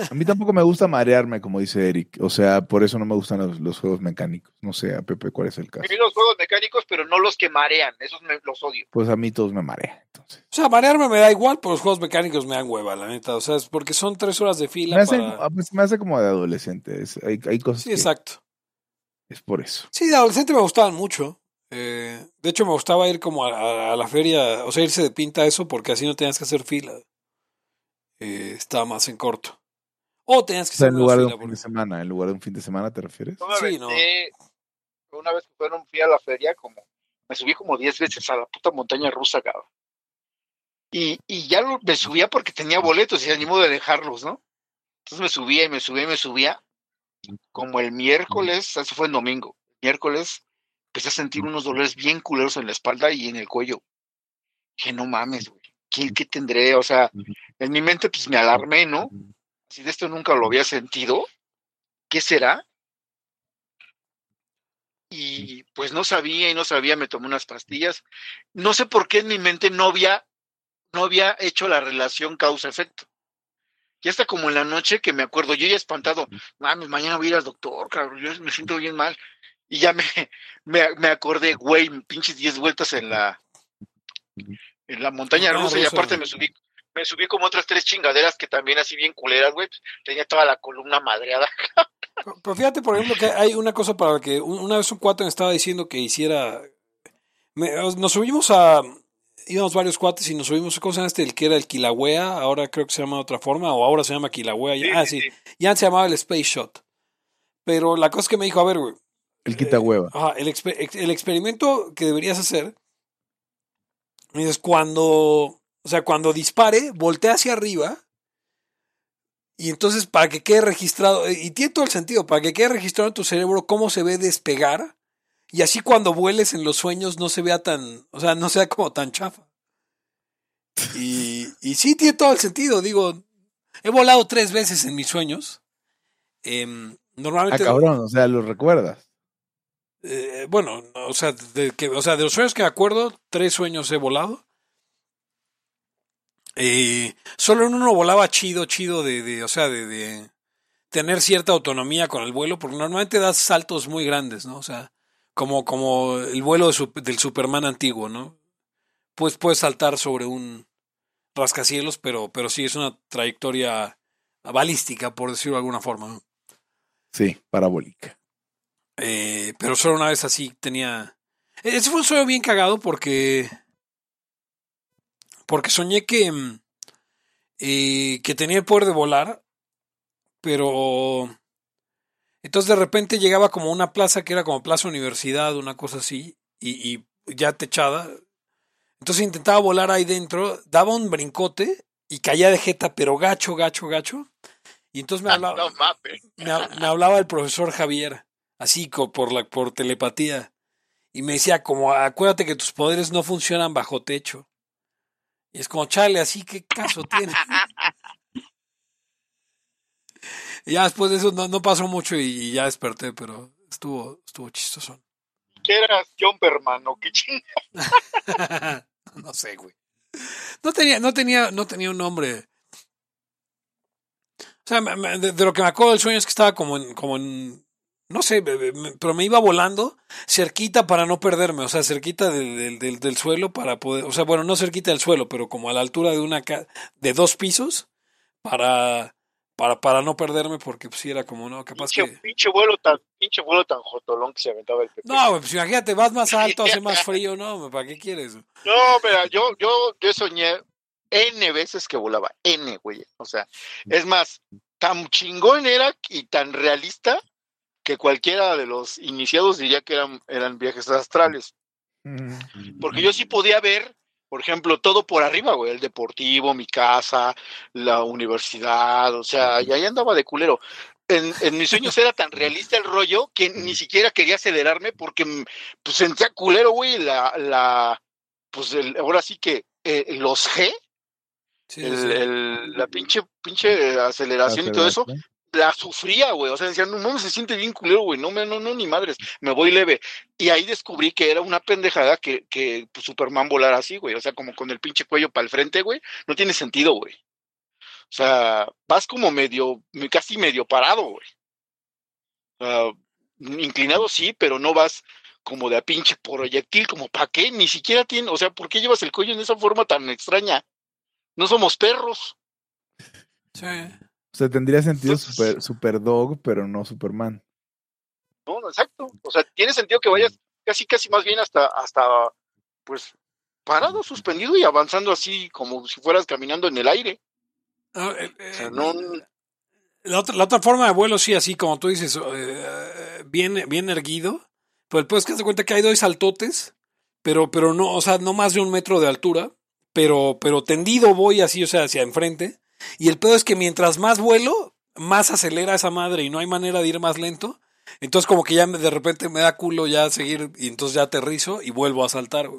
Speaker 2: A mí tampoco me gusta marearme, como dice Eric. O sea, por eso no me gustan los, los juegos mecánicos. No sé, a Pepe, ¿cuál es el caso?
Speaker 3: A mí los juegos mecánicos, pero no los que marean, esos me, los odio.
Speaker 2: Pues a mí todos me marean, entonces.
Speaker 1: O sea, marearme me da igual, pero los juegos mecánicos me dan hueva, la neta. O sea, es porque son tres horas de fila
Speaker 2: Me hace,
Speaker 1: para...
Speaker 2: me hace como de adolescente. Es- hay, hay cosas
Speaker 1: Sí,
Speaker 2: que
Speaker 1: exacto.
Speaker 2: es por eso.
Speaker 1: Sí, de adolescente me gustaban mucho. Eh, de hecho, me gustaba ir como a, a- a la feria, o sea, irse de pinta a eso, porque así no tenías que hacer fila. Eh, estaba más en corto. O tenías que
Speaker 2: O sea, en lugar de un fin de semana, en lugar de un fin de semana, ¿te refieres?
Speaker 3: Me
Speaker 1: Sí,
Speaker 3: aventé- Una vez que fueron, fui a la feria, como me subí como 10 veces a la puta montaña rusa, cabrón. Y, y ya lo- me subía porque tenía boletos y ni modo de dejarlos, ¿no? Entonces me subía y me subía y me subía. Como el miércoles, eso fue en domingo, miércoles, empecé a sentir unos dolores bien culeros en la espalda y en el cuello. Dije, no mames, güey, ¿qué, qué tendré? O sea, en mi mente pues me alarmé, ¿no? Si de esto nunca lo había sentido, ¿qué será? Y pues no sabía y no sabía, me tomé unas pastillas. No sé por qué en mi mente no había, no había hecho la relación causa-efecto. Y hasta como en la noche que me acuerdo, yo ya espantado, mames, mañana voy a ir al doctor, cabrón, yo me siento bien mal. Y ya me, [laughs] me, me acordé, güey, pinches 10 vueltas en la, en la montaña
Speaker 1: Montaña
Speaker 3: rusa, y aparte me subí, me subí como otras tres chingaderas que también así bien culeras, güey, tenía toda la columna madreada. [laughs]
Speaker 1: Pero, fíjate, por ejemplo, que hay una cosa para la que un- una vez un cuate me estaba diciendo que hiciera. me- nos subimos a. íbamos varios cuates y nos subimos, ¿cómo se llama este? El que era el Kilauea, ahora creo que se llama de otra forma, o ahora se llama Kilauea. ya- ah, sí. Y antes se llamaba el Space Shot. Pero la cosa es que me dijo, a ver, güey,
Speaker 2: El quita hueva.
Speaker 1: Ajá, el, exper- ex- el experimento que deberías hacer es cuando, o sea, cuando dispare, voltea hacia arriba y entonces para que quede registrado, eh, y tiene todo el sentido, para que quede registrado en tu cerebro cómo se ve despegar y así cuando vueles en los sueños no se vea tan, o sea, no sea como tan chafa. Y, y sí tiene todo el sentido, digo, he volado tres veces en mis sueños.
Speaker 2: Ah,
Speaker 1: normalmente...
Speaker 2: cabrón, o sea, lo recuerdas.
Speaker 1: Eh, bueno, o sea, de que, o sea, de los sueños que me acuerdo, tres sueños he volado. Solo en uno volaba chido, chido de, de o sea, de, tener cierta autonomía con el vuelo, porque normalmente das saltos muy grandes, ¿no? O sea, como, como el vuelo del Superman antiguo, ¿no? Pues puedes saltar sobre un rascacielos, pero, pero sí es una trayectoria balística, por decirlo de alguna forma.
Speaker 2: Sí, parabólica.
Speaker 1: Eh, pero solo una vez así tenía. e-, Ese fue un sueño bien cagado porque. Porque soñé que. mm, eh, que tenía el poder de volar. Pero. Entonces de repente llegaba como una plaza que era como Plaza Universidad, una cosa así. Y, y ya techada. Entonces intentaba volar ahí dentro. Daba un brincote. Y caía de jeta, pero gacho, gacho, gacho. Y entonces me hablaba
Speaker 3: no mames.
Speaker 1: me, hab- me hablaba el profesor Javier, así por la por telepatía, y me decía como acuérdate que tus poderes no funcionan bajo techo. Y es como, chale, así qué caso tiene. [laughs] Y ya después de eso no, no pasó mucho y, y ya desperté, pero estuvo, estuvo chistoso.
Speaker 3: ¿Qué eras, Jumperman o qué chingada? [laughs]
Speaker 1: no sé, güey. No tenía, no tenía, no tenía un nombre. O sea, me- me- de, de lo que me acuerdo del sueño es que estaba como en, como en, no sé, pero me iba volando cerquita para no perderme, o sea, cerquita del, del, del- suelo para poder, o sea, bueno, no cerquita del suelo, pero como a la altura de una, de dos pisos para, para, para no perderme porque pues era como, no, capaz
Speaker 3: Pinche,
Speaker 1: que...
Speaker 3: pinche vuelo tan, pinche vuelo tan jotolón que se aventaba el Pepe.
Speaker 1: No, pues imagínate, vas más alto, hace más frío, [laughs] no, ¿para qué quieres?
Speaker 3: No, mira, yo, yo, yo soñé N veces que volaba. N, güey. O sea, es más, tan chingón era y tan realista que cualquiera de los iniciados diría que eran, eran viajes astrales. Porque yo sí podía ver, por ejemplo, todo por arriba, güey. El deportivo, mi casa, la universidad, o sea, y ahí andaba de culero. En, en mis sueños era tan realista el rollo que ni siquiera quería acelerarme porque mm, pues sentía culero, güey, la, la, pues el, ahora sí que eh, los G,
Speaker 1: Sí,
Speaker 3: el,
Speaker 1: sí.
Speaker 3: el- la pinche, pinche aceleración y todo eso, la sufría, güey. O sea, decían, no mames, se siente bien culero, güey. No, no, no, ni madres, me voy leve. Y ahí descubrí que era una pendejada que, que pues, Superman volara así, güey. O sea, como con el pinche cuello para el frente, güey. No tiene sentido, güey. O sea, vas como medio, casi medio parado, güey. Inclinado sí, pero no vas como de a pinche proyectil, como para qué, ni siquiera tiene, o sea, ¿por qué llevas el cuello en esa forma tan extraña? No somos perros.
Speaker 1: Sí.
Speaker 2: O sea, tendría sentido
Speaker 3: Entonces-
Speaker 2: super, super Dog, pero no Superman.
Speaker 3: No, no, exacto. O sea, tiene sentido que vayas casi, casi más bien hasta, hasta, pues, parado, suspendido y avanzando así como si fueras caminando en el aire.
Speaker 1: Ah, eh,
Speaker 3: O sea,
Speaker 1: eh,
Speaker 3: no,
Speaker 1: La otra, la otra forma de vuelo, sí, así como tú dices, eh, bien, bien erguido. Pero después que te cuenta que hay dos saltotes, pero, pero no, o sea, no más de un metro de altura, pero, pero tendido voy así, o sea, hacia enfrente. Y el pedo es que mientras más vuelo, más acelera esa madre y no hay manera de ir más lento. Entonces como que ya me- de repente me da culo ya seguir y entonces ya aterrizo y vuelvo a saltar.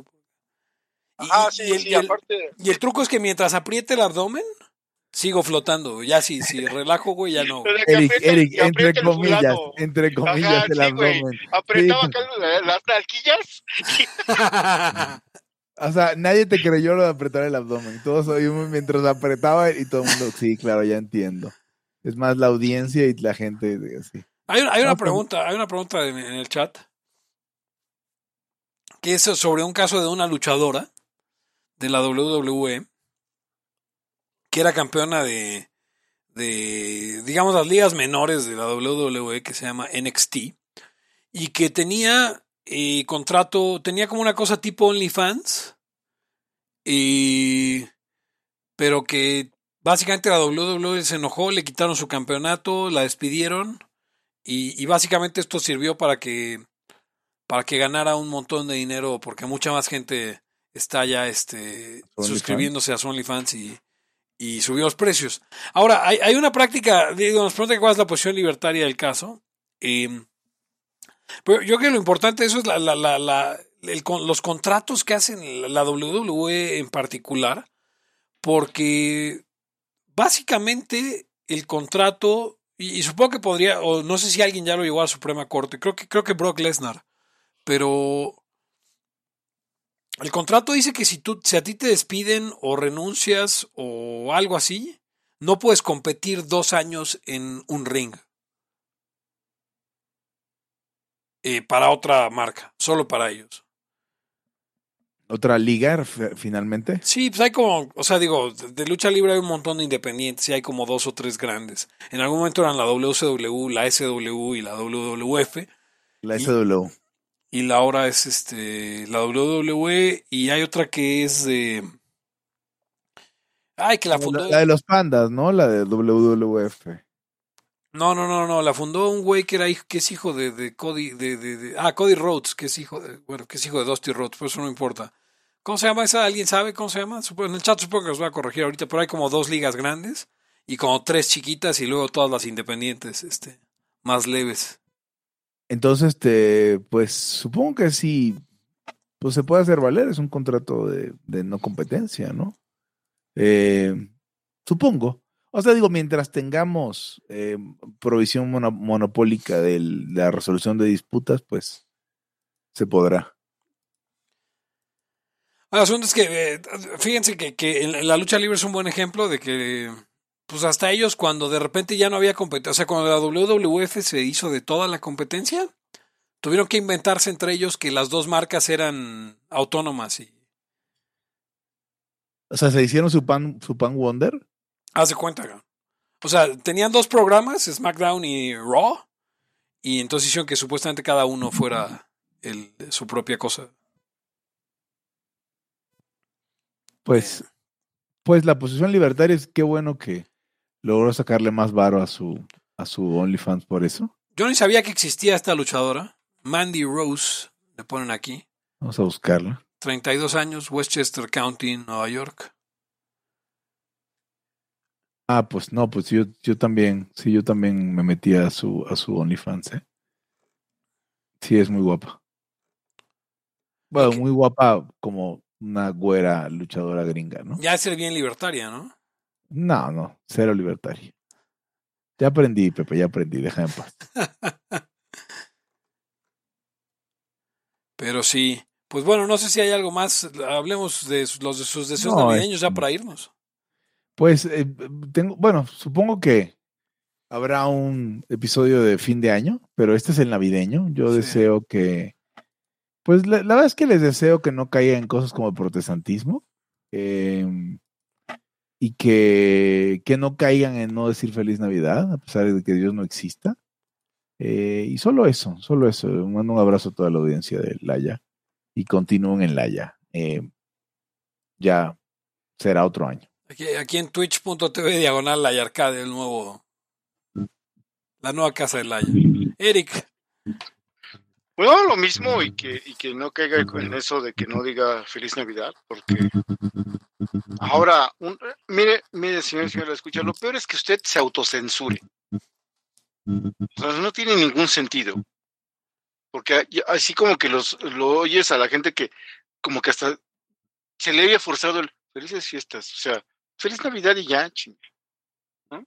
Speaker 1: Y,
Speaker 3: ah, sí,
Speaker 1: el,
Speaker 3: sí,
Speaker 1: y el-
Speaker 3: aparte,
Speaker 1: y el truco es que mientras apriete el abdomen, sigo flotando. Ya si, si relajo, güey, ya no.
Speaker 2: Eric, Eric, entre comillas,
Speaker 3: fulano,
Speaker 2: entre comillas
Speaker 3: Ajá,
Speaker 2: el
Speaker 3: sí,
Speaker 2: abdomen.
Speaker 3: apretaba
Speaker 2: Sí.
Speaker 3: acá la- las nalguillas. [laughs] [laughs]
Speaker 2: O sea, nadie te creyó lo de apretar el abdomen. Todos oímos mientras apretaba y todo el mundo, sí, claro, ya entiendo. Es más la audiencia y la gente así.
Speaker 1: Hay una, hay una
Speaker 2: No,
Speaker 1: pregunta, hay una pregunta en, en el chat que es sobre un caso de una luchadora de la WWE que era campeona de, de digamos las ligas menores de la WWE que se llama NXT y que tenía eh, contrato, tenía como una cosa tipo OnlyFans y pero que básicamente la WWE se enojó, le quitaron su campeonato, la despidieron y, y básicamente esto sirvió para que para que ganara un montón de dinero porque mucha más gente está ya este suscribiéndose a su OnlyFans y, y subió los precios. Ahora, hay, hay una práctica, digo, nos preguntan cuál es la posición libertaria del caso. eh, pero yo creo que lo importante de eso es la, la, la, los contratos que hacen la WWE en particular, porque básicamente el contrato, y, y supongo que podría, o no sé si alguien ya lo llevó a la Suprema Corte, creo que, creo que Brock Lesnar, pero el contrato dice que si, tú, si a ti te despiden o renuncias o algo así, no puedes competir dos años en un ring. Eh, para otra marca, solo para ellos.
Speaker 2: Otra liga, finalmente.
Speaker 1: Sí, pues hay como, o sea, digo, de, lucha libre hay un montón de independientes y hay como dos o tres grandes. En algún momento eran la WCW, la SW y la WWF.
Speaker 2: La
Speaker 1: Y-
Speaker 2: SW.
Speaker 1: Y la ahora es este la WWE y hay otra que es de Ay, que la fundó
Speaker 2: La, la de los pandas, ¿no? La de WWF.
Speaker 1: No, no, no, no, la fundó un güey que era es hijo de, Cody de, ah, Cody Rhodes, que es hijo de, bueno, que es hijo de Dusty Rhodes, pero eso no importa. ¿Cómo se llama esa? ¿Alguien sabe cómo se llama? En el chat supongo que os va a corregir ahorita, pero hay como dos ligas grandes y como tres chiquitas y luego todas las independientes, este, más leves.
Speaker 2: Entonces, te, pues supongo que sí, pues se puede hacer valer, es un contrato de, de no competencia, ¿no? Eh, supongo. O sea, digo, mientras tengamos eh, provisión mono- monopólica de la resolución de disputas, pues se podrá.
Speaker 1: El asunto es que, eh, fíjense que, que en la lucha libre es un buen ejemplo de que, pues hasta ellos, cuando de repente ya no había competencia, o sea, cuando la WWF se hizo de toda la competencia, tuvieron que inventarse entre ellos que las dos marcas eran autónomas y
Speaker 2: O sea, se hicieron su pan, su pan Wonder.
Speaker 1: Haz de cuenta. ¿no? O sea, tenían dos programas, SmackDown y Raw, y entonces hicieron que supuestamente cada uno fuera el, su propia cosa.
Speaker 2: Pues, pues la posición libertaria es qué bueno que logró sacarle más varo a su, a su OnlyFans por eso.
Speaker 1: Yo ni sabía que existía esta luchadora, Mandy Rose, le ponen aquí.
Speaker 2: Vamos a buscarla.
Speaker 1: 32 años, Westchester County, Nueva York.
Speaker 2: Ah, pues no, pues yo, yo también, sí, yo también me metí a su, a su OnlyFans, ¿eh? Sí, es muy guapa. Bueno, muy guapa como una güera luchadora gringa, ¿no?
Speaker 1: Ya es ser bien libertaria, ¿no?
Speaker 2: No, no, cero libertaria. Ya aprendí, Pepe, ya aprendí, déjame en paz. [laughs]
Speaker 1: Pero sí. Pues bueno, no sé si hay algo más. Hablemos de los de sus deseos
Speaker 2: No,
Speaker 1: navideños ya para irnos.
Speaker 2: Pues eh, tengo, bueno, supongo que habrá un episodio de fin de año, pero este es el navideño. Yo
Speaker 1: Sí.
Speaker 2: deseo que, pues la, la verdad es que les deseo que no caigan en cosas como el protestantismo eh, y que, que no caigan en no decir feliz Navidad, a pesar de que Dios no exista. Eh, y solo eso, solo eso. Mando un abrazo a toda la audiencia de Laya y continúen en Laya. Eh, ya será otro año.
Speaker 1: Aquí, aquí en twitch.tv diagonal la arcade, el nuevo. La nueva casa de Laya. Eric,
Speaker 3: Bueno, lo mismo y que, y que no caiga en eso de que no diga Feliz Navidad, porque ahora, un- mire, mire, señor, señor, escucha, lo peor es que usted se autocensure. O sea, no tiene ningún sentido. Porque así como que los, lo oyes a la gente que como que hasta se le había forzado el felices fiestas, o sea, feliz Navidad y ya, chingue. ¿no?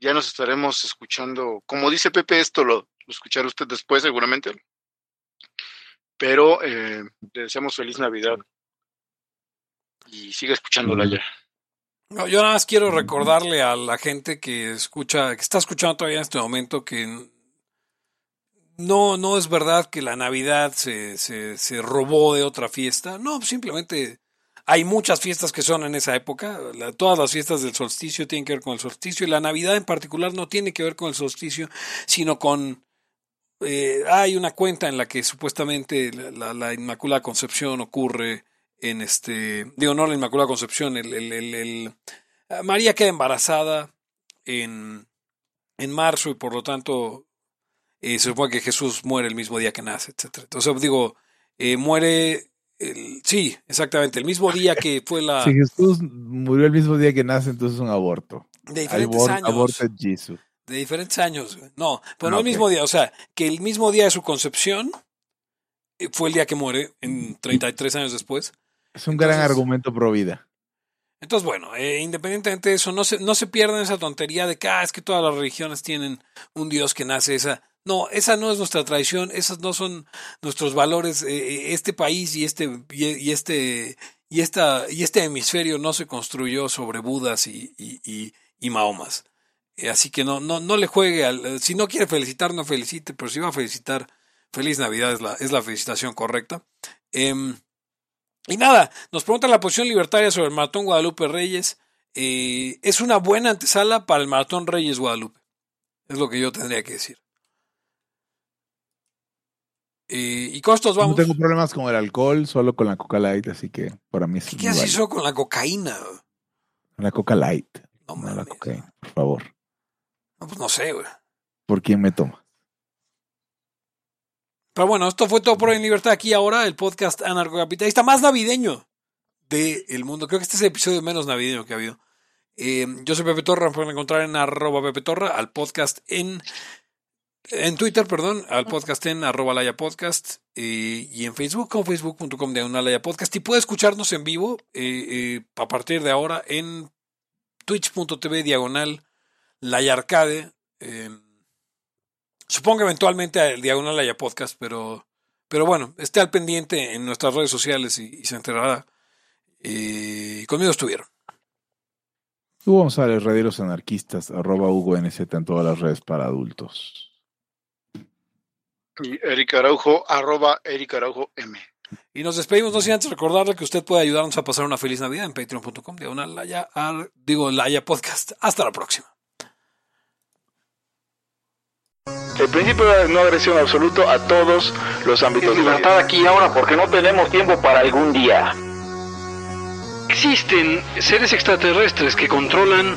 Speaker 3: Ya nos estaremos escuchando, como dice Pepe, esto lo, lo escuchará usted después seguramente. Pero eh, le deseamos feliz Navidad. Y siga escuchándola ya.
Speaker 1: no, yo nada más quiero recordarle a la gente que escucha, que está escuchando todavía en este momento que no, no es verdad que la Navidad se, se, se robó de otra fiesta. No, simplemente hay muchas fiestas que son en esa época. La- todas las fiestas del solsticio tienen que ver con el solsticio y la Navidad en particular no tiene que ver con el solsticio, sino con... eh, hay una cuenta en la que supuestamente la, la- la Inmaculada Concepción ocurre en este... Digo, no la Inmaculada Concepción, el... el- el- el- María queda embarazada en, en marzo y por lo tanto eh, se supone que Jesús muere el mismo día que nace, etcétera. Entonces digo, eh, muere, el, sí, exactamente, el mismo día que fue la [laughs]
Speaker 2: Si Jesús murió el mismo día que nace, entonces es un aborto.
Speaker 1: de diferentes años,
Speaker 2: Aborted Jesus.
Speaker 1: de diferentes años. No, pero no el mismo día, o sea, que el mismo día de su concepción eh, fue el día que muere, en 33 años después.
Speaker 2: Es un gran argumento pro vida.
Speaker 1: Entonces, bueno, eh, independientemente de eso, no se, no se pierdan esa tontería de que ah, es que todas las religiones tienen un Dios que nace esa. No, esa no es nuestra tradición, esos no son nuestros valores. eh, eh, este país y este y, este y esta y este hemisferio no se construyó sobre Budas y, y, y, y Mahomas. Eh, así que no, no, no le juegue al. Si no quiere felicitar, no felicite, pero si va a felicitar, feliz Navidad es la, es la felicitación correcta. Em, y nada, nos preguntan la posición libertaria sobre el Maratón Guadalupe Reyes. Es una buena antesala para el Maratón Reyes Guadalupe. Es lo que yo tendría que decir. Eh, y costos, vamos.
Speaker 2: No tengo problemas con el alcohol, solo con la Coca Light, así que para mí es
Speaker 1: ¿Qué, qué
Speaker 2: válido.
Speaker 1: eso con la cocaína?
Speaker 2: La Coca Light,
Speaker 1: No,
Speaker 2: no la cocaína, por favor.
Speaker 1: No, pues no sé, güey.
Speaker 2: ¿Por quién me toma?
Speaker 1: Pero bueno, esto fue todo por hoy en Libertad aquí ahora, el podcast anarcocapitalista más navideño del mundo. Creo que este es el episodio menos navideño que ha habido. Eh, yo soy Pepe Torra, me pueden encontrar en arroba Pepe Torra, al podcast en, en Twitter, perdón, al podcast en arroba Laya Podcast eh, y en Facebook con facebook.com de una Laya Podcast. Y puede escucharnos en vivo eh, eh, a partir de ahora en twitch.tv diagonal Laya Arcade. Eh, supongo eventualmente el diagonal Laya Podcast, pero, pero bueno, esté al pendiente en nuestras redes sociales y, y se enterará. Eh, conmigo estuvieron.
Speaker 2: Hugo González, Radios Anarquistas, arroba Hugo NZ en todas las redes para adultos.
Speaker 3: Y Eric Araujo, arroba Eric Araujo M.
Speaker 1: Y nos despedimos, no sin antes recordarle que usted puede ayudarnos a pasar una feliz Navidad en patreon.com, diagonal Laya, ar- digo Laya Podcast. Hasta la próxima.
Speaker 4: El principio de no agresión absoluto a todos los ámbitos de la vida.
Speaker 5: aquí y ahora porque no tenemos tiempo para algún día. Existen seres extraterrestres que controlan